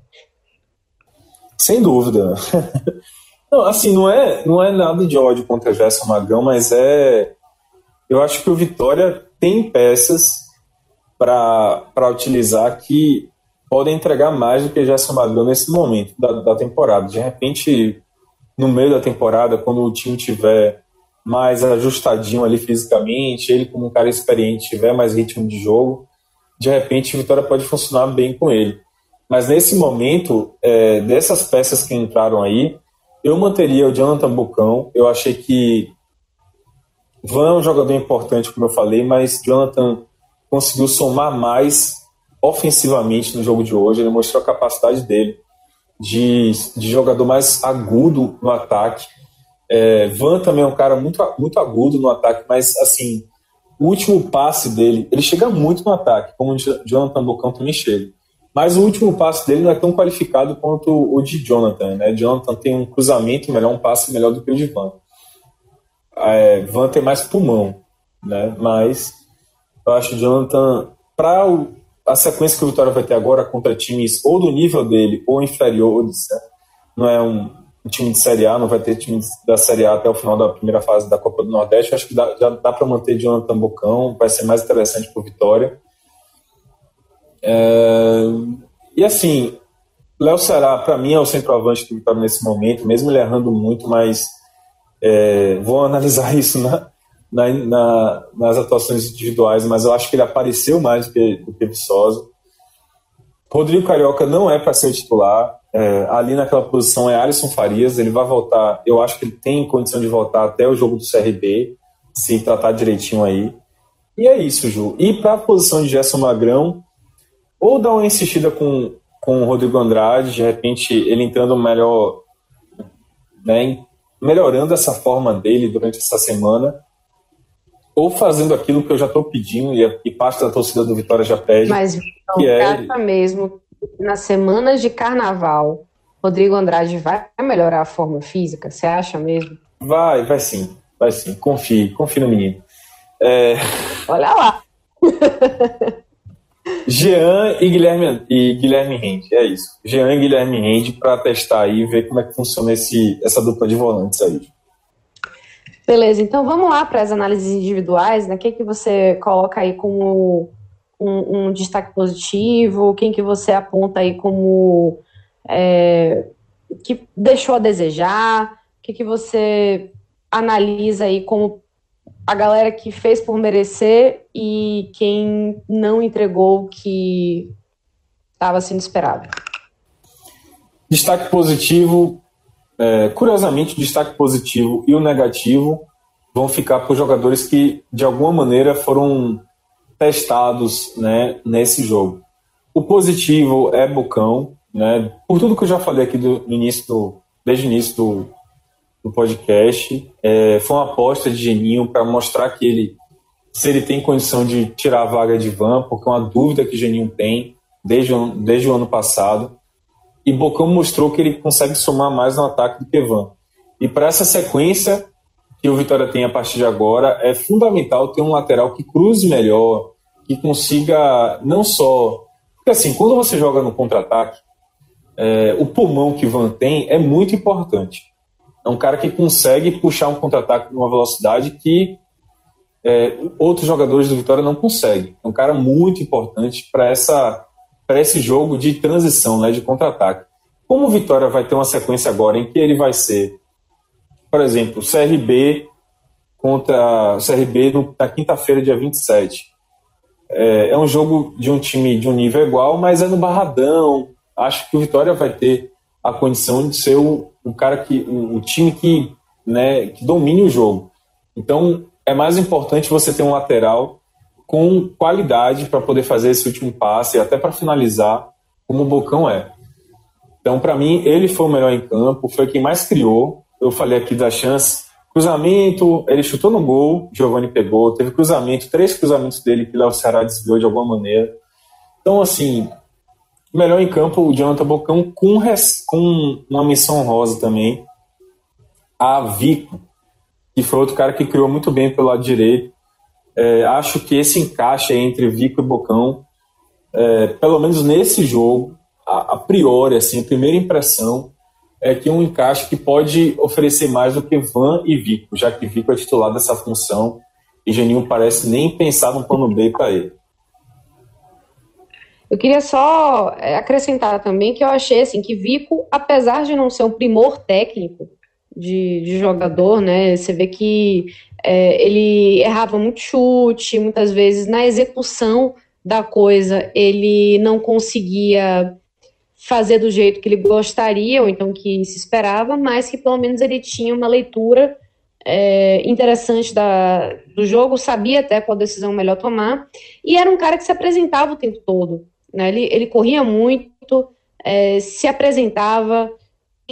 Sem dúvida. não, assim, não é, não é nada de ódio contra Gerson Magrão, mas é. Eu acho que o Vitória tem peças para utilizar que podem entregar mais do que Gerson Magrão nesse momento da, da temporada. De repente, no meio da temporada, quando o time tiver mais ajustadinho ali fisicamente, ele como um cara experiente tiver mais ritmo de jogo, de repente a Vitória pode funcionar bem com ele. Mas nesse momento, é, dessas peças que entraram aí, eu manteria o Jonathan Bocão. Eu achei que Van é um jogador importante, como eu falei, mas Jonathan conseguiu somar mais ofensivamente no jogo de hoje. Ele mostrou a capacidade dele de, de jogador mais agudo no ataque. É, Van também é um cara muito, muito agudo no ataque, mas assim, o último passe dele, ele chega muito no ataque, como o Jonathan Bocão também chega. Mas o último passe dele não é tão qualificado quanto o de Jonathan, né? Jonathan tem um cruzamento melhor, um passe melhor do que o de Van é, Van ter mais pulmão, né? Mas eu acho que o Jonathan, para a sequência que o Vitória vai ter agora contra times ou do nível dele ou inferiores, né? não é um, time de Série A, não vai ter time da Série A até o final da primeira fase da Copa do Nordeste. Eu acho que dá, já dá para manter Jonathan Bocão, vai ser mais interessante para o Vitória. É, e assim, Léo Ceará, para mim, é o centroavante do Vitória nesse momento, mesmo ele errando muito, mas é, vou analisar isso na, na, na, nas atuações individuais, mas eu acho que ele apareceu mais do que, do que Viçosa. Rodrigo Carioca não é para ser titular. É, ali naquela posição é Alisson Farias. Ele vai voltar. Eu acho que ele tem condição de voltar até o jogo do CRB, se tratar direitinho aí. E é isso, Ju. E para a posição de Gerson Magrão, ou dar uma insistida com, com o Rodrigo Andrade, de repente ele entrando melhor né, melhorando essa forma dele durante essa semana, ou fazendo aquilo que eu já estou pedindo e, e, parte da torcida do Vitória já pede. Mas então, que é mesmo nas semanas de carnaval, Rodrigo Andrade vai melhorar a forma física? Você acha mesmo? Vai, vai sim, vai sim. Confie, confie no menino. É... Olha lá. Jean e Guilherme, e Guilherme Rende, é isso. Jean e Guilherme Rende para testar aí e ver como é que funciona esse, essa dupla de volantes aí. Beleza, então vamos lá para as análises individuais, né? Quem que você coloca aí como um, um destaque positivo? Quem que você aponta aí como é, que deixou a desejar? O que, que você analisa aí como a galera que fez por merecer e quem não entregou o que estava sendo esperado. Destaque positivo, é, curiosamente, o destaque positivo e o negativo vão ficar para os jogadores que, de alguma maneira, foram testados né, nesse jogo. O positivo é Bocão, né, por tudo que eu já falei aqui do, início do, desde o início do, no podcast. É, foi uma aposta de Geninho para mostrar que ele, se ele tem condição de tirar a vaga de Van, porque é uma dúvida que Geninho tem desde, desde o ano passado. E Bocão mostrou que ele consegue somar mais no ataque do que Van. E para essa sequência que o Vitória tem a partir de agora, é fundamental ter um lateral que cruze melhor, que consiga não só. Porque assim, quando você joga no contra-ataque, é, o pulmão que Van tem é muito importante. É um cara que consegue puxar um contra-ataque numa velocidade que é, outros jogadores do Vitória não conseguem. É um cara muito importante para essa para esse jogo de transição, né, de contra-ataque. Como o Vitória vai ter uma sequência agora em que ele vai ser, por exemplo, CRB contra CRB no, na quinta-feira, dia 27. É, é um jogo de um time de um nível igual, mas é no Barradão. Acho que o Vitória vai ter a condição de ser o, o cara que o, o time que, né, que domine o jogo. Então é mais importante você ter um lateral com qualidade para poder fazer esse último passe, até para finalizar, como o Bocão é. Então, para mim, ele foi o melhor em campo, foi quem mais criou. Eu falei aqui da chance. Cruzamento, ele chutou no gol, Giovanni pegou. Teve cruzamento, três cruzamentos dele que o Ceará desviou de alguma maneira. Então, assim, melhor em campo o Jonathan Bocão com, res, com uma missão rosa também. A Vico, que foi outro cara que criou muito bem pelo lado direito. É, acho que esse encaixe entre Vico e Bocão, é, pelo menos nesse jogo, a, a, priori, assim, a primeira impressão é que um encaixe que pode oferecer mais do que Van e Vico, já que Vico é titular dessa função e Geninho parece nem pensar no plano B para ele. Eu queria só é, acrescentar também que eu achei assim que Vico, apesar de não ser um primor técnico de, de jogador, né? Você vê que é, ele errava muito chute, muitas vezes na execução da coisa ele não conseguia fazer do jeito que ele gostaria, ou então que se esperava, mas que pelo menos ele tinha uma leitura é, interessante da, do jogo, sabia até qual decisão melhor tomar, e era um cara que se apresentava o tempo todo. Né? Ele, ele corria muito, é, se apresentava,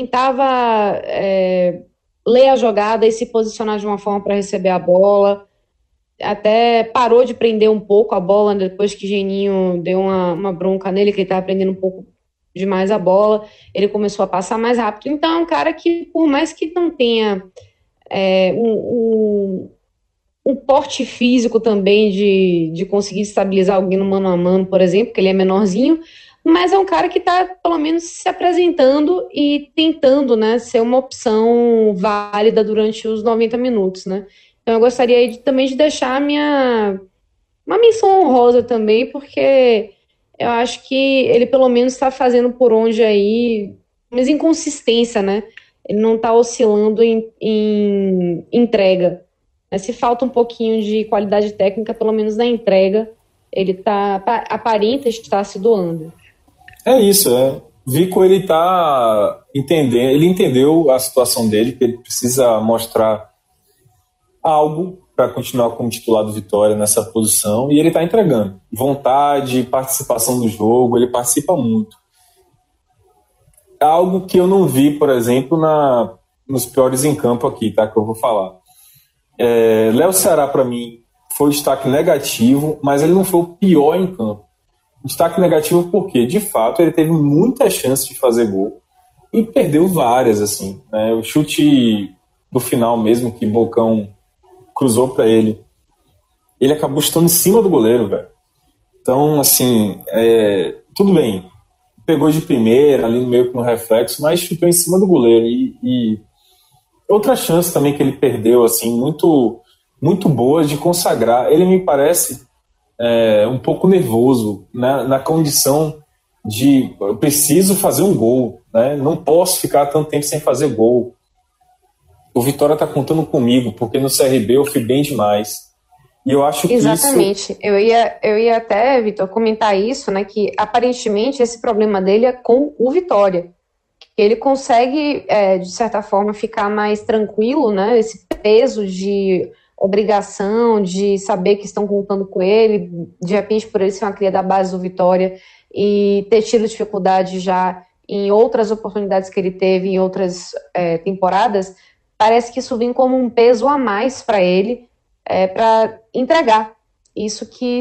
tentava é, ler a jogada e se posicionar de uma forma para receber a bola. Até parou de prender um pouco a bola depois que Geninho deu uma, uma bronca nele, que ele estava prendendo um pouco demais a bola. Ele começou a passar mais rápido. Então, é um cara que, por mais que não tenha é, um, um, um, porte físico também de, de conseguir estabilizar alguém no mano a mano, por exemplo, que ele é menorzinho, mas é um cara que está, pelo menos, se apresentando e tentando, né, ser uma opção válida durante os 90 minutos, né. Então eu gostaria de, também de deixar minha uma menção honrosa também, porque eu acho que ele pelo menos está fazendo por onde aí, mas inconsistência, né? Ele não está oscilando em, em entrega. Mas se falta um pouquinho de qualidade técnica, pelo menos na entrega, ele tá aparenta estar se doando. É isso, é. Vico ele tá entendendo, ele entendeu a situação dele, que ele precisa mostrar algo para continuar como titular do Vitória nessa posição e ele está entregando. Vontade, participação no jogo, ele participa muito. Algo que eu não vi, por exemplo, na, nos piores em campo aqui, tá? Que eu vou falar. É, Léo Ceará, para mim, foi um destaque negativo, mas ele não foi o pior em campo. Destaque negativo porque, de fato, ele teve muitas chances de fazer gol e perdeu várias, assim. Né? O chute do final mesmo, que Bocão cruzou para ele, ele acabou estando em cima do goleiro, velho. Então, assim, é, tudo bem. Pegou de primeira, ali no meio com reflexo, mas chutou em cima do goleiro. E, e outra chance também que ele perdeu, assim, muito, muito boa de consagrar. Ele me parece é, um pouco nervoso né, na condição de eu preciso fazer um gol, né? não posso ficar tanto tempo sem fazer gol. O Vitória está contando comigo, porque no CRB eu fui bem demais. E eu acho que Exatamente. Isso... Eu, ia, eu ia até, Vitor, comentar isso, né? Que aparentemente esse problema dele é com o Vitória. Ele consegue, é, de certa forma, ficar mais tranquilo, né? Esse peso de obrigação de saber que estão contando com ele, de repente por ele ser uma cria da base do Vitória e ter tido dificuldade já em outras oportunidades que ele teve em outras é, temporadas, parece que isso vem como um peso a mais para ele, é, para entregar isso que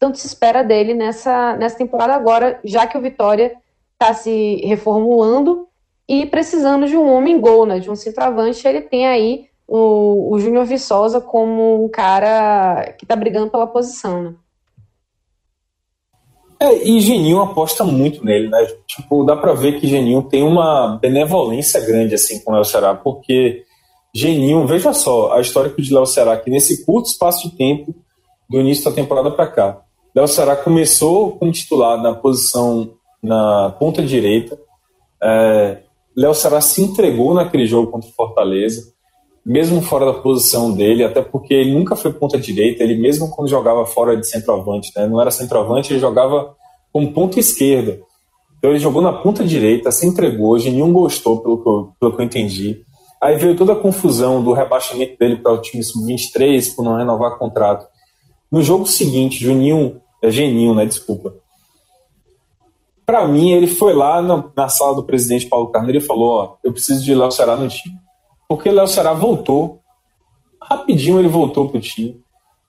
tanto se espera dele nessa, nessa temporada agora, já que o Vitória está se reformulando e precisando de um homem gol, né, de um centroavante, ele tem aí o, o Júnior Viçosa como um cara que está brigando pela posição, né? É, e Geninho aposta muito nele, né? Tipo, dá para ver que Geninho tem uma benevolência grande assim com o Léo Ceará, porque Geninho, veja só, a história de Léo Ceará, que nesse curto espaço de tempo, do início da temporada para cá, Léo Ceará começou como titular na posição na ponta direita. É, Léo Ceará se entregou naquele jogo contra o Fortaleza, mesmo fora da posição dele, até porque ele nunca foi ponta direita, ele mesmo quando jogava fora de centroavante, né, não era centroavante, ele jogava como ponta esquerda. Então ele jogou na ponta direita, se entregou, Geninho gostou, pelo que eu, pelo que eu entendi. Aí veio toda a confusão do rebaixamento dele para o time sub-23 por não renovar contrato. No jogo seguinte, Juninho, é Geninho, né? Desculpa. Para mim, ele foi lá na, na, sala do presidente Paulo Carneiro e falou: Ó, eu preciso de Léo Ceará no time. Porque Léo Ceará voltou, rapidinho ele voltou pro time.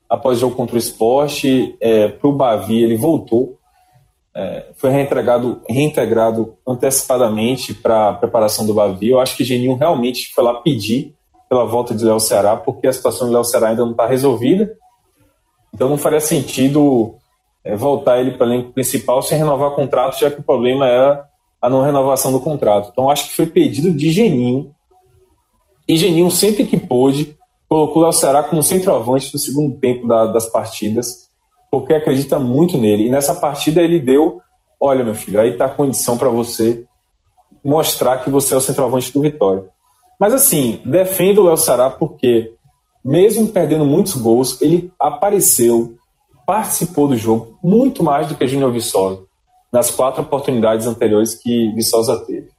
Após o jogo contra o esporte, é, pro Bavi, ele voltou. É, foi reintegrado, reintegrado antecipadamente para a preparação do Bavi. Eu acho que Geninho realmente foi lá pedir pela volta de Léo Ceará, porque a situação de Léo Ceará ainda não está resolvida. Então não faria sentido é, voltar ele para o elenco principal sem renovar o contrato, já que o problema era a não renovação do contrato. Então acho que foi pedido de Geninho. E Geninho, sempre que pôde, colocou o Ceará como centroavante no segundo tempo da, das partidas, porque acredita muito nele. E nessa partida ele deu: olha, meu filho, aí está a condição para você mostrar que você é o centroavante do Vitória. Mas assim, defendo o Léo Ceará porque, mesmo perdendo muitos gols, ele apareceu, participou do jogo muito mais do que Júnior Viçosa nas quatro oportunidades anteriores que Viçosa teve.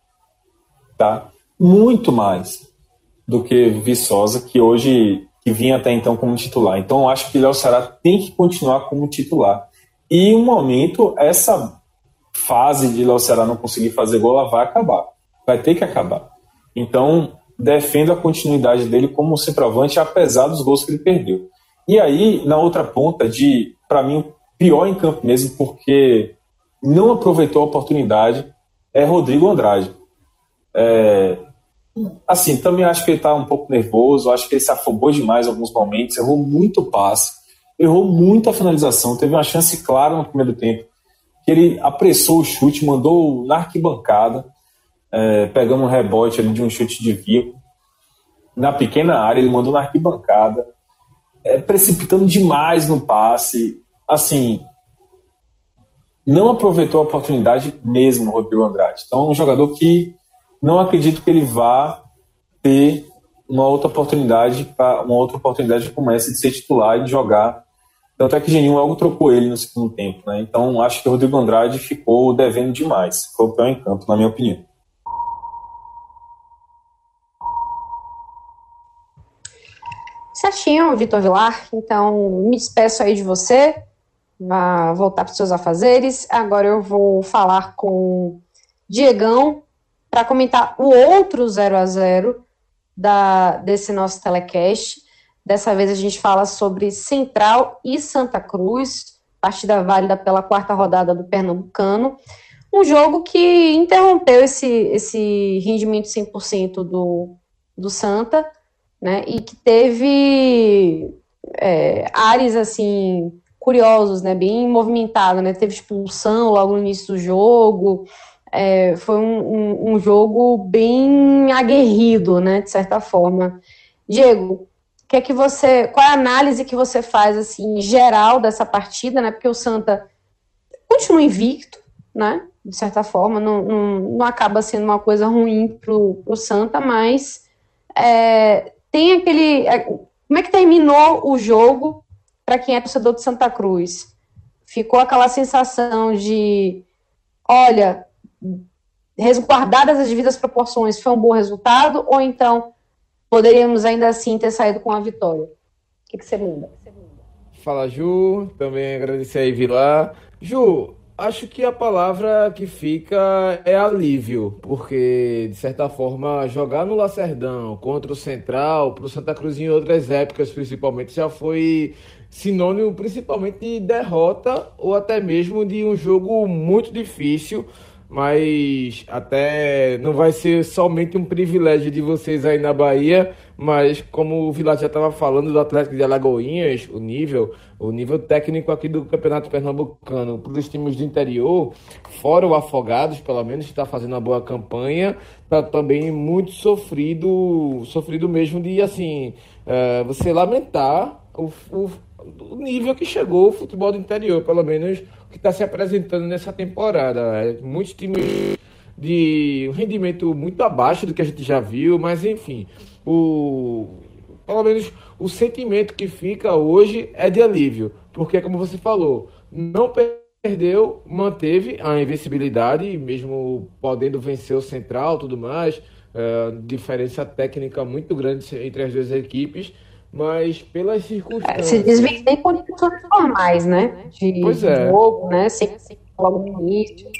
Tá? Muito mais do que Viçosa, que hoje que vinha até então como titular. Então eu acho que Léo Ceará tem que continuar como titular. E um momento, essa fase de Léo Ceará não conseguir fazer gol, ela vai acabar. Vai ter que acabar. Então, defendo a continuidade dele como centroavante, apesar dos gols que ele perdeu. E aí, na outra ponta, de para mim, pior em campo mesmo, porque não aproveitou a oportunidade, é Rodrigo Andrade. É, assim, também acho que ele está um pouco nervoso, acho que ele se afobou demais em alguns momentos, errou muito passe, errou muito a finalização, teve uma chance clara no primeiro tempo, que ele apressou o chute, mandou na arquibancada, é, pegando um rebote ali de um chute de Vico, na pequena área, ele mandou na arquibancada, é, precipitando demais no passe, assim, não aproveitou a oportunidade mesmo, Rodrigo Andrade. Então, é um jogador que não acredito que ele vá ter uma outra oportunidade, uma outra oportunidade como essa de ser titular e de jogar. Tanto é que Geninho logo trocou ele no segundo tempo, né? Então acho que o Rodrigo Andrade ficou devendo demais. Foi o pior em campo, na minha opinião. Certinho, Vitor Vilar. Então, me despeço aí de você. Vá voltar para os seus afazeres. Agora eu vou falar com Diegão, para comentar o outro 0 a 0 da, desse nosso telecast. Dessa vez a gente fala sobre Central e Santa Cruz, partida válida pela quarta rodada do Pernambucano. Um jogo que interrompeu esse, esse rendimento 100% do, do Santa, né? E que teve é, áreas assim curiosos, né? Bem movimentado, né? Teve expulsão logo no início do jogo, é, foi um, um, um, jogo bem aguerrido, né, de certa forma. Diego, que é que você, qual é a análise que você faz assim, geral dessa partida, né? Porque o Santa continua invicto, né? De certa forma, não, não, não acaba sendo uma coisa ruim pro, pro Santa, mas é, tem aquele. É, como é que terminou o jogo para quem é torcedor de Santa Cruz? Ficou aquela sensação de olha, resguardadas as devidas proporções, foi um bom resultado, ou então poderíamos ainda assim ter saído com a vitória? O que, que você muda? Fala, Ju. Também agradecer aí, Vilar. Ju, Acho que a palavra que fica é alívio, porque, de certa forma, jogar no Lacerdão contra o Central, para o Santa Cruz em outras épocas, principalmente, já foi sinônimo principalmente de derrota ou até mesmo de um jogo muito difícil mas até não vai ser somente um privilégio de vocês aí na Bahia, mas como o Vilar já estava falando do Atlético de Alagoinhas, o nível, o nível técnico aqui do Campeonato Pernambucano para os times do interior, fora o Afogados, pelo menos, está fazendo uma boa campanha, está também muito sofrido, sofrido mesmo de, assim, é, você lamentar o, o, o nível que chegou o futebol do interior, pelo menos que está se apresentando nessa temporada. É, muitos times de um rendimento muito abaixo do que a gente já viu, mas enfim, o pelo menos o sentimento que fica hoje é de alívio, porque como você falou, não perdeu, manteve a invencibilidade, mesmo podendo vencer o Central, tudo mais, é, diferença técnica muito grande entre as duas equipes mas pelas circunstâncias. Se desvende em condições normais, né? De pois é. jogo, né? Sem, logo no início.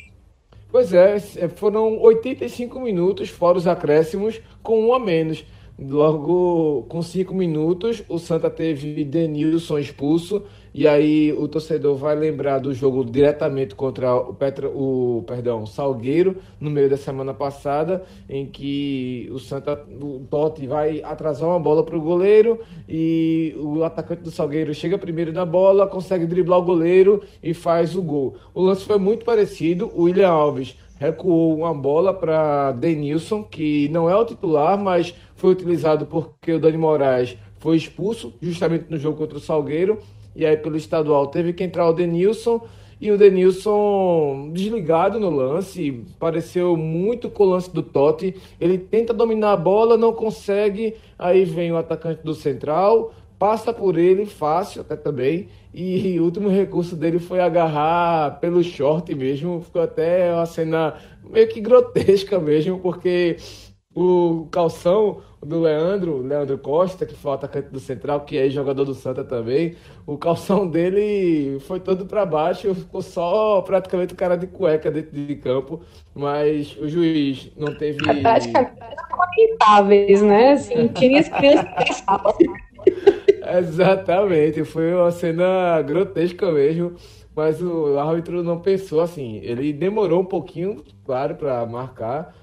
Pois é, é foram 85 minutos, fora os acréscimos, com um a menos. Logo com cinco minutos, o Santa teve Denilson expulso e aí o torcedor vai lembrar do jogo diretamente contra o, Petra, o perdão, Salgueiro no meio da semana passada, em que o Santa, o Totti vai atrasar uma bola para o goleiro e o atacante do Salgueiro chega primeiro na bola, consegue driblar o goleiro e faz o gol. O lance foi muito parecido. O William Alves recuou uma bola para Denilson, que não é o titular, mas foi utilizado porque o Dani Moraes foi expulso justamente no jogo contra o Salgueiro e aí pelo estadual teve que entrar o Denilson e o Denilson desligado no lance, pareceu muito com o lance do Totti. Ele tenta dominar a bola, não consegue. Aí vem o atacante do Central, passa por ele, fácil até também. E o último recurso dele foi agarrar pelo short mesmo. Ficou até uma cena meio que grotesca mesmo, porque o calção do Leandro, Leandro Costa, que foi o atacante do Central, que é jogador do Santa também, o calção dele foi todo para baixo, ficou só praticamente o cara de cueca dentro de campo, mas o juiz não teve... É praticamente comentáveis, né? Assim, tinha as crianças Exatamente, foi uma cena grotesca mesmo, mas o árbitro não pensou assim, ele demorou um pouquinho, claro, para marcar,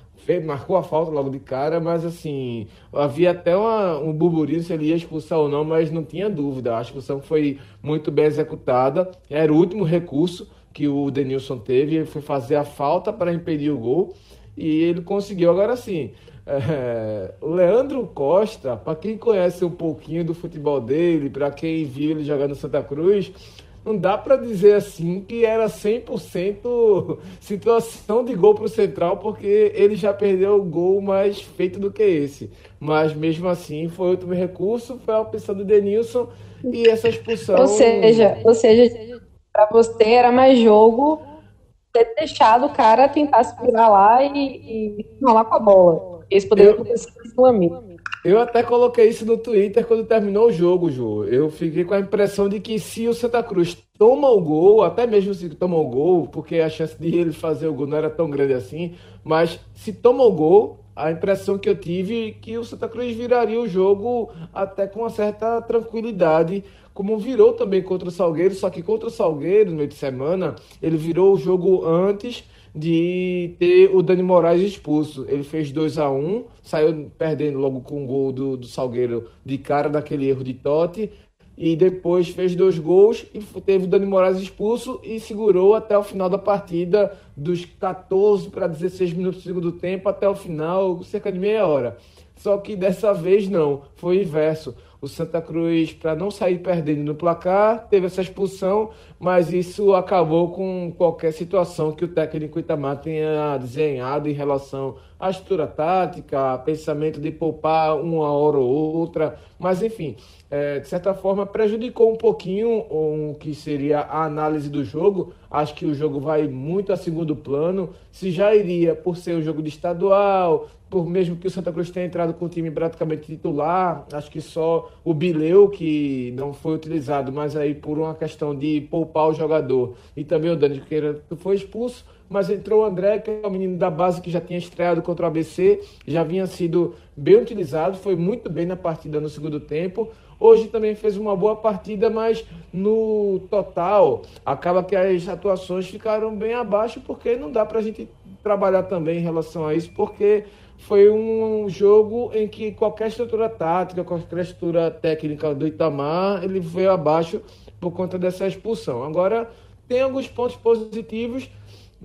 marcou a falta logo de cara, mas assim, havia até uma, um burburinho se ele ia expulsar ou não, mas não tinha dúvida. A expulsão foi muito bem executada, era o último recurso que o Denilson teve, ele foi fazer a falta para impedir o gol e ele conseguiu. Agora sim, é, Leandro Costa, para quem conhece um pouquinho do futebol dele, para quem viu ele jogar no Santa Cruz, não dá para dizer assim que era 100% situação de gol para o Central, porque ele já perdeu o gol mais feito do que esse. Mas mesmo assim, foi o último recurso, foi a opção do Denilson e essa expulsão. Ou seja, ou seja para você era mais jogo ter deixado o cara tentar se virar lá e, e rolar com a bola. Esse poderia acontecer com um amigo. Eu até coloquei isso no Twitter quando terminou o jogo, Ju. Eu fiquei com a impressão de que se o Santa Cruz toma o gol, até mesmo se toma o gol, porque a chance de ele fazer o gol não era tão grande assim, mas se toma o gol, a impressão que eu tive é que o Santa Cruz viraria o jogo até com uma certa tranquilidade, como virou também contra o Salgueiro, só que contra o Salgueiro, no meio de semana, ele virou o jogo antes de ter o Dani Moraes expulso. Ele fez 2 a 1 um, saiu perdendo logo com o gol do, do Salgueiro de cara daquele erro de Totti, e depois fez dois gols e teve o Dani Moraes expulso e segurou até o final da partida, dos 14 para 16 minutos do segundo tempo até o final, cerca de meia hora. Só que dessa vez não, foi inverso. O Santa Cruz, para não sair perdendo no placar, teve essa expulsão, mas isso acabou com qualquer situação que o técnico Itamar tenha desenhado em relação à estrutura tática, pensamento de poupar uma hora ou outra. Mas, enfim, é, de certa forma, prejudicou um pouquinho o que seria a análise do jogo. Acho que o jogo vai muito a segundo plano. Se já iria por ser um jogo de estadual, por mesmo que o Santa Cruz tenha entrado com o time praticamente titular, acho que só o Bileu que não foi utilizado, mas aí por uma questão de poupar o jogador, e também o Dani Queira foi expulso, mas entrou o André, que é o menino da base que já tinha estreado contra o ABC, já vinha sido bem utilizado, foi muito bem na partida no segundo tempo. Hoje também fez uma boa partida, mas no total acaba que as atuações ficaram bem abaixo, porque não dá para a gente trabalhar também em relação a isso, porque foi um jogo em que qualquer estrutura tática, qualquer estrutura técnica do Itamar, ele veio abaixo por conta dessa expulsão. Agora, tem alguns pontos positivos,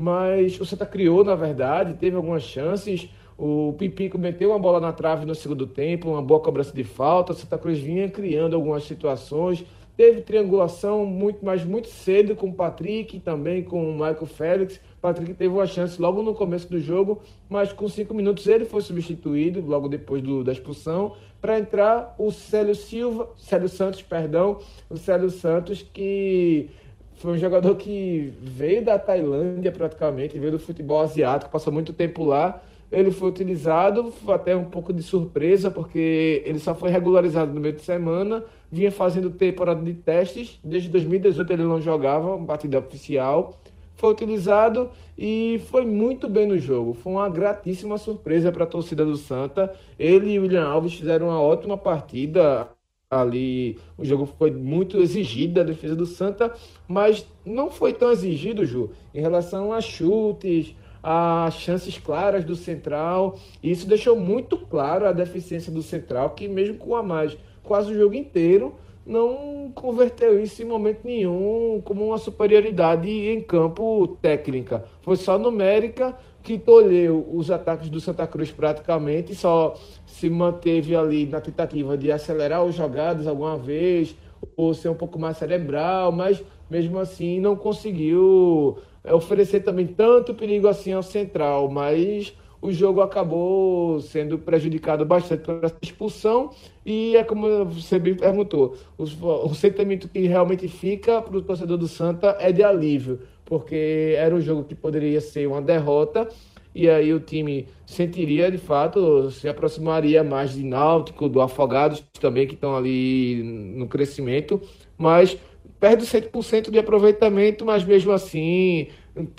mas o Santa criou, na verdade, teve algumas chances. O Pipico meteu uma bola na trave no segundo tempo, uma boa cobrança de falta. O Santa Cruz vinha criando algumas situações. Teve triangulação muito, mas muito cedo com o Patrick, também com o Michael Félix. Patrick teve uma chance logo no começo do jogo, mas com cinco minutos ele foi substituído, logo depois do, da expulsão, para entrar o Célio Silva, Célio Santos, perdão, o Célio Santos, que foi um jogador que veio da Tailândia praticamente, veio do futebol asiático, passou muito tempo lá. Ele foi utilizado, foi até um pouco de surpresa, porque ele só foi regularizado no meio de semana, vinha fazendo temporada de testes, desde 2018 ele não jogava, uma partida oficial foi utilizado e foi muito bem no jogo. Foi uma gratíssima surpresa para a torcida do Santa. Ele e William Alves fizeram uma ótima partida ali. O jogo foi muito exigido da defesa do Santa, mas não foi tão exigido, Ju, em relação a chutes, a chances claras do Central. E isso deixou muito claro a deficiência do Central, que mesmo com a mais quase o jogo inteiro não converteu isso em momento nenhum como uma superioridade em campo técnica. Foi só numérica que tolheu os ataques do Santa Cruz praticamente, só se manteve ali na tentativa de acelerar os jogados alguma vez, ou ser um pouco mais cerebral, mas mesmo assim não conseguiu oferecer também tanto perigo assim ao central, mas o jogo acabou sendo prejudicado bastante por essa expulsão e é como você me perguntou, o, o sentimento que realmente fica para o torcedor do Santa é de alívio, porque era um jogo que poderia ser uma derrota e aí o time sentiria de fato, se aproximaria mais de Náutico, do Afogados também, que estão ali no crescimento, mas perde 100% de aproveitamento, mas mesmo assim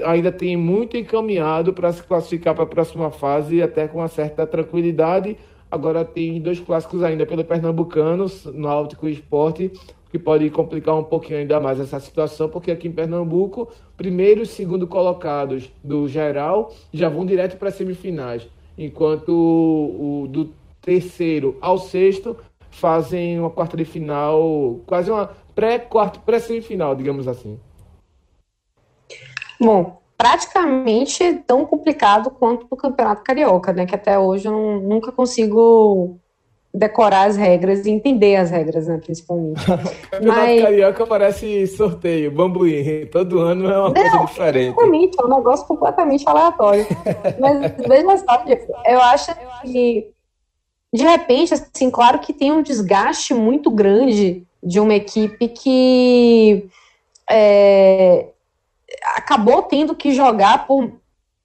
ainda tem muito encaminhado para se classificar para a próxima fase, até com uma certa tranquilidade. Agora tem dois clássicos ainda pelo Pernambucano, Náutico e Esporte, que pode complicar um pouquinho ainda mais essa situação, porque aqui em Pernambuco, primeiro e segundo colocados do geral já vão direto para as semifinais, enquanto o, o do terceiro ao sexto fazem uma quarta de final, quase uma pré-quarto, pré-semifinal, digamos assim. Bom, praticamente tão complicado quanto o Campeonato Carioca, né? Que até hoje eu não, nunca consigo decorar as regras e entender as regras, né, principalmente. Campeonato Mas... Carioca parece sorteio, bambuí. Todo ano é uma não, coisa diferente. Exatamente, é um negócio completamente aleatório. Mas veja só, eu acho que de repente, assim, claro que tem um desgaste muito grande de uma equipe que é, acabou tendo que jogar por,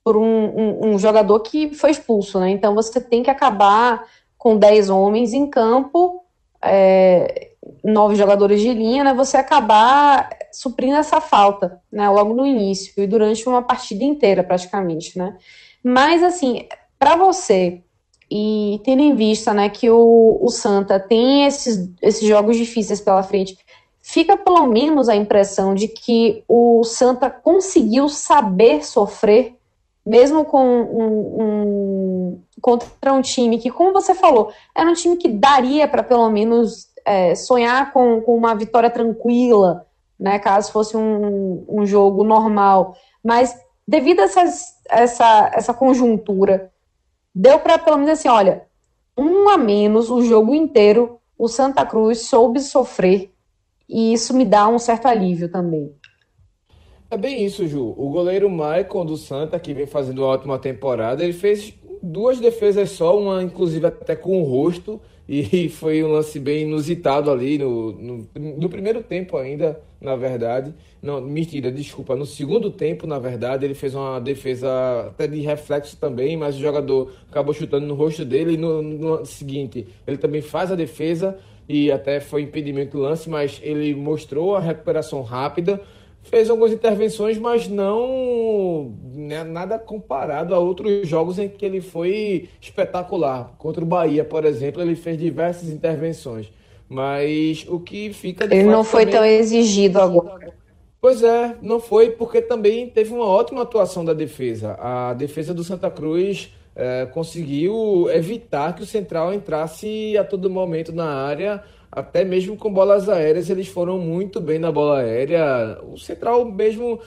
por um, um, um, jogador que foi expulso, né? Então você tem que acabar com 10 homens em campo, é, nove jogadores de linha, né? Você acabar suprindo essa falta, né? Logo no início e durante uma partida inteira, praticamente, né? Mas assim, para você e tendo em vista, né, que o, o Santa tem esses, esses jogos difíceis pela frente, fica pelo menos a impressão de que o Santa conseguiu saber sofrer, mesmo com um, um contra um time que, como você falou, era um time que daria para pelo menos é, sonhar com, com, uma vitória tranquila, né, caso fosse um, um jogo normal. Mas devido a essas, essa, essa conjuntura, deu para pelo menos assim, olha, um a menos o jogo inteiro, o Santa Cruz soube sofrer e isso me dá um certo alívio também. É bem isso, Ju. O goleiro Maicon do Santa, que vem fazendo uma ótima temporada, ele fez duas defesas só, uma inclusive até com o rosto, e foi um lance bem inusitado ali no, no, no, primeiro tempo ainda, na verdade. Não, mentira, desculpa. No segundo tempo, na verdade, ele fez uma defesa até de reflexo também, mas o jogador acabou chutando no rosto dele e no, no seguinte, ele também faz a defesa e até foi impedimento do lance, mas ele mostrou a recuperação rápida fez algumas intervenções, mas não né, nada comparado a outros jogos em que ele foi espetacular. Contra o Bahia, por exemplo, ele fez diversas intervenções. Mas o que fica. ele não foi também... tão exigido agora. Pois é, não foi, porque também teve uma ótima atuação da defesa. A defesa do Santa Cruz é, conseguiu evitar que o Central entrasse a todo momento na área até mesmo com bolas aéreas, eles foram muito bem na bola aérea. O Central mesmo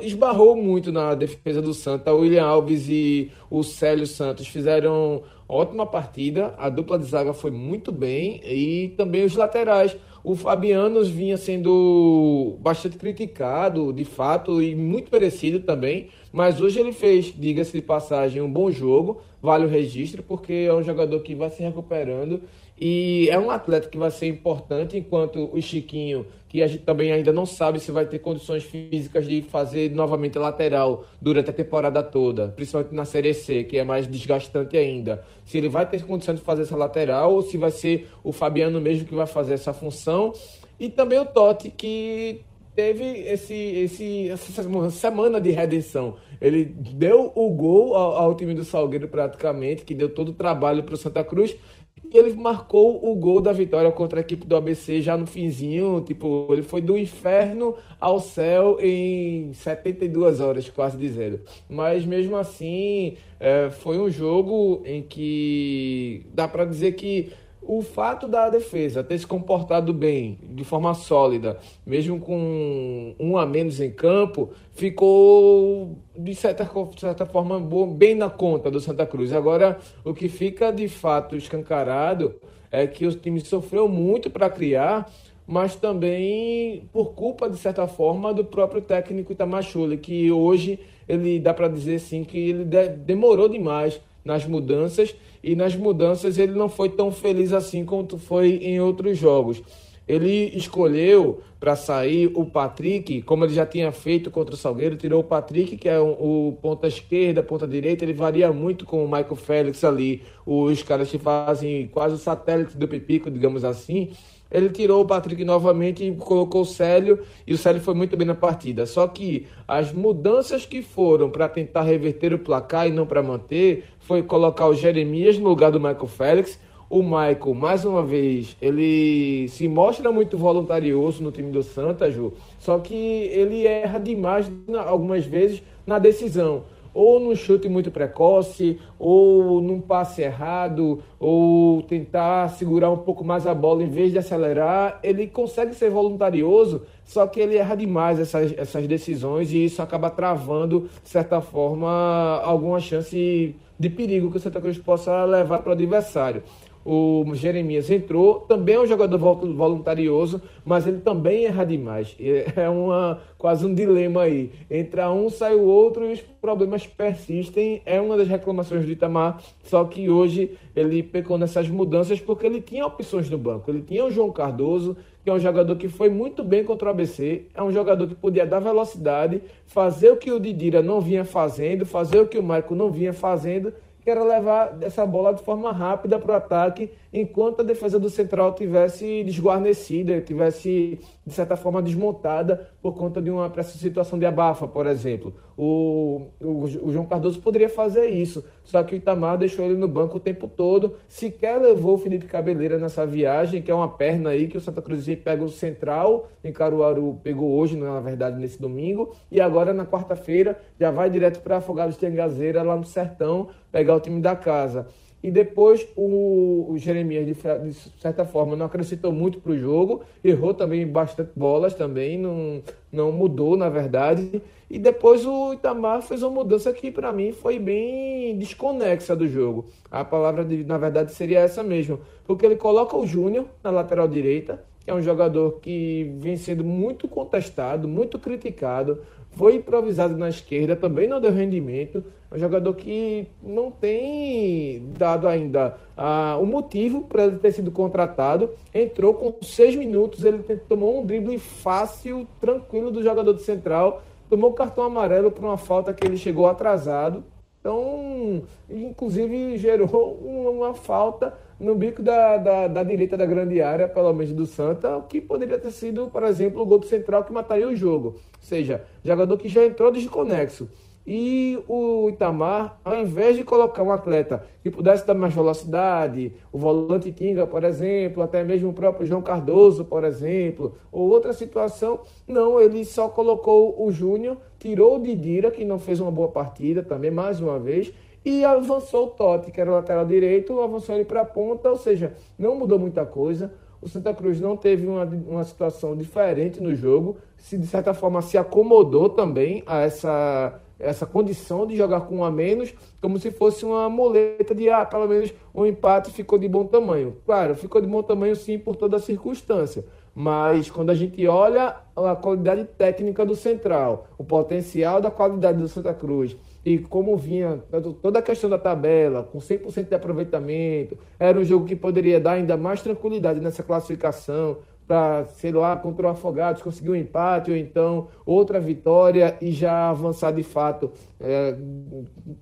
esbarrou muito na defesa do Santa. O William Alves e o Célio Santos fizeram ótima partida. A dupla de zaga foi muito bem. E também os laterais. O Fabiano vinha sendo bastante criticado, de fato, e muito merecido também. Mas hoje ele fez, diga-se de passagem, um bom jogo. Vale o registro, porque é um jogador que vai se recuperando e é um atleta que vai ser importante, enquanto o Chiquinho, que a gente também ainda não sabe se vai ter condições físicas de fazer novamente lateral durante a temporada toda, principalmente na Série C, que é mais desgastante ainda. Se ele vai ter condição de fazer essa lateral ou se vai ser o Fabiano mesmo que vai fazer essa função. E também o Totti, que teve esse, esse, essa semana de redenção. Ele deu o gol ao, ao time do Salgueiro praticamente, que deu todo o trabalho para o Santa Cruz e ele marcou o gol da vitória contra a equipe do ABC já no finzinho. Tipo, ele foi do inferno ao céu em 72 horas, quase dizendo. Mas mesmo assim, é, foi um jogo em que dá para dizer que o fato da defesa ter se comportado bem, de forma sólida, mesmo com um a menos em campo, ficou de certa, de certa forma bem na conta do Santa Cruz. Agora, o que fica de fato escancarado é que o time sofreu muito para criar, mas também por culpa, de certa forma, do próprio técnico Itamachule, que hoje ele dá para dizer sim que ele demorou demais nas mudanças e nas mudanças ele não foi tão feliz assim quanto foi em outros jogos. Ele escolheu para sair o Patrick, como ele já tinha feito contra o Salgueiro, tirou o Patrick, que é o, ponta esquerda, ponta direita, ele varia muito com o Michael Félix ali, os caras que fazem quase o satélite do Pipico, digamos assim. Ele tirou o Patrick novamente e colocou o Célio, e o Célio foi muito bem na partida. Só que as mudanças que foram para tentar reverter o placar e não para manter, foi colocar o Jeremias no lugar do Michael Félix. O Michael, mais uma vez, ele se mostra muito voluntarioso no time do Santa, Ju, só que ele erra demais algumas vezes na decisão ou num chute muito precoce, ou num passe errado, ou tentar segurar um pouco mais a bola em vez de acelerar. Ele consegue ser voluntarioso, só que ele erra demais essas, essas decisões e isso acaba travando, de certa forma, alguma chance de perigo que o Santa Cruz possa levar para o adversário o Jeremias entrou, também é um jogador voluntarioso, mas ele também erra demais. É uma, quase um dilema aí. Entra um, sai o outro e os problemas persistem. É uma das reclamações do Itamar, só que hoje ele pecou nessas mudanças porque ele tinha opções no banco. Ele tinha o João Cardoso, que é um jogador que foi muito bem contra o ABC, é um jogador que podia dar velocidade, fazer o que o Didira não vinha fazendo, fazer o que o Michael não vinha fazendo que era levar essa bola de forma rápida para o ataque, enquanto a defesa do Central tivesse desguarnecida, tivesse, de certa forma, desmontada por conta de uma situação de abafa, por exemplo. O, o, o, João Cardoso poderia fazer isso, só que o Itamar deixou ele no banco o tempo todo, sequer levou o Felipe Cabeleira nessa viagem, que é uma perna aí que o Santa Cruz pega o Central, em Caruaru pegou hoje, na verdade, nesse domingo, e agora na quarta-feira já vai direto para Afogados de Angazeira, lá no Sertão, pegar o time da casa. E depois o, o Jeremias, de, de, certa forma, não acrescentou muito para o jogo, errou também bastante bolas também, não, não mudou, na verdade. E depois o Itamar fez uma mudança que, para mim, foi bem desconexa do jogo. A palavra, de, na verdade, seria essa mesmo. Porque ele coloca o Júnior na lateral direita, que é um jogador que vem sendo muito contestado, muito criticado, foi improvisado na esquerda, também não deu rendimento. É um jogador que não tem dado ainda ah, o motivo para ele ter sido contratado. Entrou com seis minutos, ele tomou um drible fácil, tranquilo do jogador de central, tomou cartão amarelo por uma falta que ele chegou atrasado. Então, inclusive gerou uma falta no bico da, da, da, direita da grande área, pelo menos do Santa, o que poderia ter sido, por exemplo, o gol do central que mataria o jogo. Ou seja, jogador que já entrou desconexo. E o Itamar, ao invés de colocar um atleta que pudesse dar mais velocidade, o volante Kinga, por exemplo, até mesmo o próprio João Cardoso, por exemplo, ou outra situação, não, ele só colocou o Júnior, tirou o Didira, que não fez uma boa partida também, mais uma vez, e avançou o Totti, que era o lateral direito, avançou ele para a ponta, ou seja, não mudou muita coisa. O Santa Cruz não teve uma, uma situação diferente no jogo, se de certa forma se acomodou também a essa, essa condição de jogar com um a menos, como se fosse uma moleta de, ah, pelo menos um empate ficou de bom tamanho. Claro, ficou de bom tamanho sim por toda a circunstância, mas quando a gente olha a qualidade técnica do Central, o potencial da qualidade do Santa Cruz, e como vinha toda a questão da tabela, com 100% de aproveitamento, era um jogo que poderia dar ainda mais tranquilidade nessa classificação, para, sei lá, contra o Afogados conseguir um empate ou então outra vitória e já avançar de fato, é,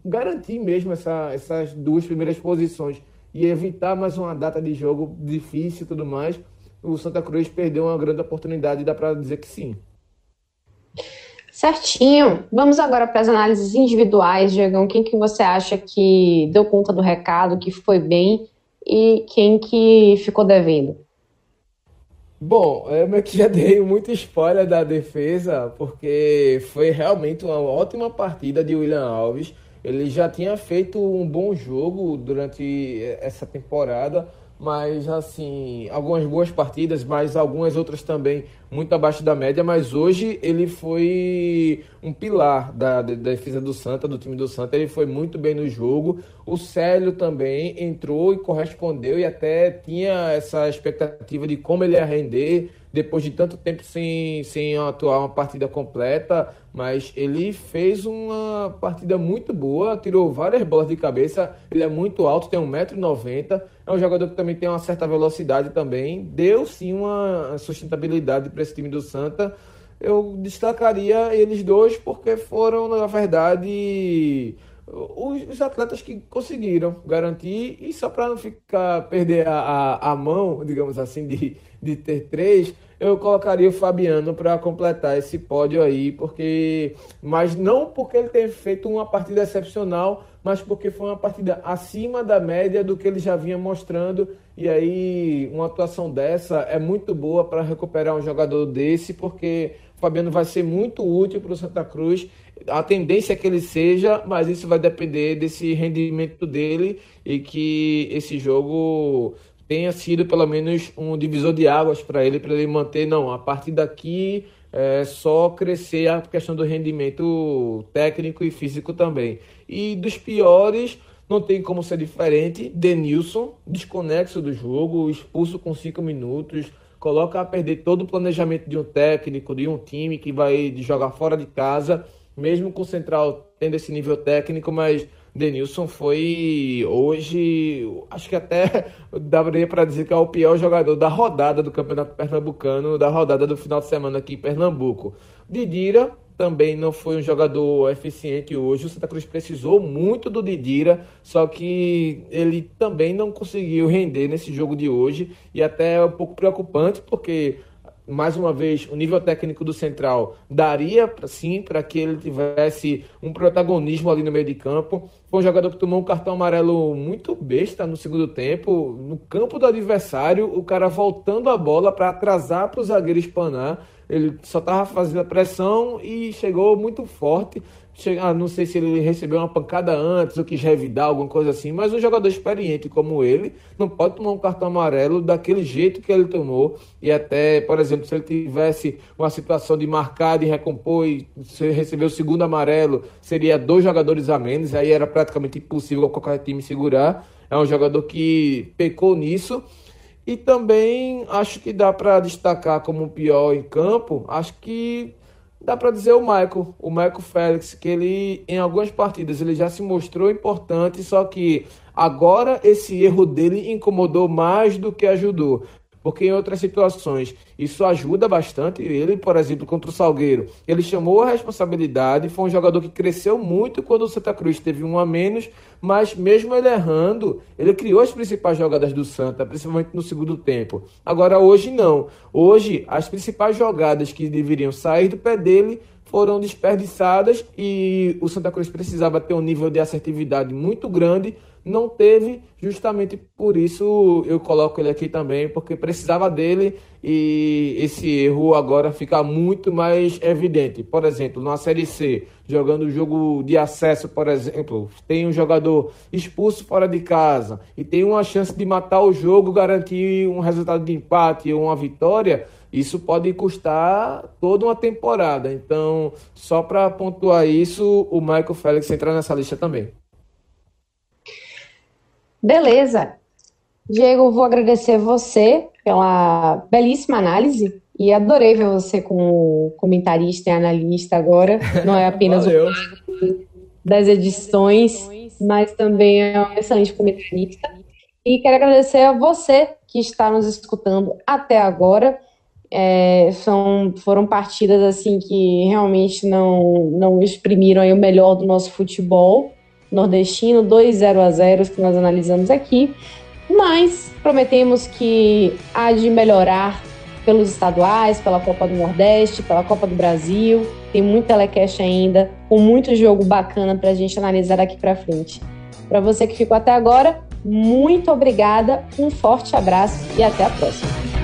garantir mesmo essa, essas duas primeiras posições e evitar mais uma data de jogo difícil e tudo mais. O Santa Cruz perdeu uma grande oportunidade, dá para dizer que sim. Certinho. Vamos agora para as análises individuais, Diegão. Quem que você acha que deu conta do recado, que foi bem e quem que ficou devendo? Bom, eu meio que já dei muito spoiler da defesa, porque foi realmente uma ótima partida de William Alves. Ele já tinha feito um bom jogo durante essa temporada mas assim, algumas boas partidas, mas algumas outras também muito abaixo da média, mas hoje ele foi um pilar da, da, defesa do Santa, do time do Santa, ele foi muito bem no jogo. O Célio também entrou e correspondeu e até tinha essa expectativa de como ele ia render depois de tanto tempo sem, sem atuar uma partida completa, mas ele fez uma partida muito boa, tirou várias bolas de cabeça, ele é muito alto, tem 1,90m, é um jogador que também tem uma certa velocidade também, deu sim uma sustentabilidade para esse time do Santa. Eu destacaria eles dois porque foram, na verdade, os, atletas que conseguiram garantir, e só para não ficar perder a, a, a, mão, digamos assim, de, de ter três, eu colocaria o Fabiano para completar esse pódio aí, porque mas não porque ele tenha feito uma partida excepcional, mas porque foi uma partida acima da média do que ele já vinha mostrando. E aí, uma atuação dessa é muito boa para recuperar um jogador desse, porque o Fabiano vai ser muito útil para o Santa Cruz. A tendência é que ele seja, mas isso vai depender desse rendimento dele e que esse jogo tenha sido pelo menos um divisor de águas para ele, para ele manter, não, a partir daqui é só crescer a questão do rendimento técnico e físico também. E dos piores, não tem como ser diferente, Denilson, desconexo do jogo, expulso com cinco minutos, coloca a perder todo o planejamento de um técnico, de um time que vai jogar fora de casa, mesmo com o Central tendo esse nível técnico, mas Denilson foi hoje, acho que até daria para dizer que é o pior jogador da rodada do Campeonato Pernambucano, da rodada do final de semana aqui em Pernambuco. Didira também não foi um jogador eficiente hoje. O Santa Cruz precisou muito do Didira, só que ele também não conseguiu render nesse jogo de hoje e até é um pouco preocupante porque mais uma vez, o nível técnico do Central daria, sim, para que ele tivesse um protagonismo ali no meio de campo. Foi um jogador que tomou um cartão amarelo muito besta no segundo tempo, no campo do adversário, o cara voltando a bola para atrasar para o zagueiro espanar. Ele só estava fazendo a pressão e chegou muito forte. Ah, não sei se ele recebeu uma pancada antes ou quis revidar, alguma coisa assim, mas um jogador experiente como ele não pode tomar um cartão amarelo daquele jeito que ele tomou. E até, por exemplo, se ele tivesse uma situação de marcar, de recompor e receber o segundo amarelo, seria dois jogadores a menos, aí era praticamente impossível qualquer time segurar. É um jogador que pecou nisso. E também acho que dá para destacar como pior em campo, acho que dá para dizer o Michael, o Michael Félix, que ele em algumas partidas ele já se mostrou importante, só que agora esse erro dele incomodou mais do que ajudou porque em outras situações isso ajuda bastante. Ele, por exemplo, contra o Salgueiro, ele chamou a responsabilidade, foi um jogador que cresceu muito quando o Santa Cruz teve um a menos, mas mesmo ele errando, ele criou as principais jogadas do Santa, principalmente no segundo tempo. Agora, hoje não. Hoje, as principais jogadas que deveriam sair do pé dele foram desperdiçadas e o Santa Cruz precisava ter um nível de assertividade muito grande não teve, justamente por isso eu coloco ele aqui também, porque precisava dele e esse erro agora fica muito mais evidente. Por exemplo, na Série C, jogando o jogo de acesso, por exemplo, tem um jogador expulso fora de casa e tem uma chance de matar o jogo, garantir um resultado de empate ou uma vitória. Isso pode custar toda uma temporada. Então, só para pontuar isso, o Michael Félix entrar nessa lista também. Beleza. Diego, vou agradecer você pela belíssima análise e adorei ver você como comentarista e analista agora. Não é apenas o das edições, mas também é um excelente comentarista. E quero agradecer a você que está nos escutando até agora. É, são, foram partidas assim que realmente não, não exprimiram o melhor do nosso futebol nordestino, dois 0 a 0 que nós analisamos aqui, mas prometemos que há de melhorar pelos estaduais, pela Copa do Nordeste, pela Copa do Brasil. Tem muito telecast ainda, com muito jogo bacana para a gente analisar daqui para frente. Para você que ficou até agora, muito obrigada, um forte abraço e até a próxima.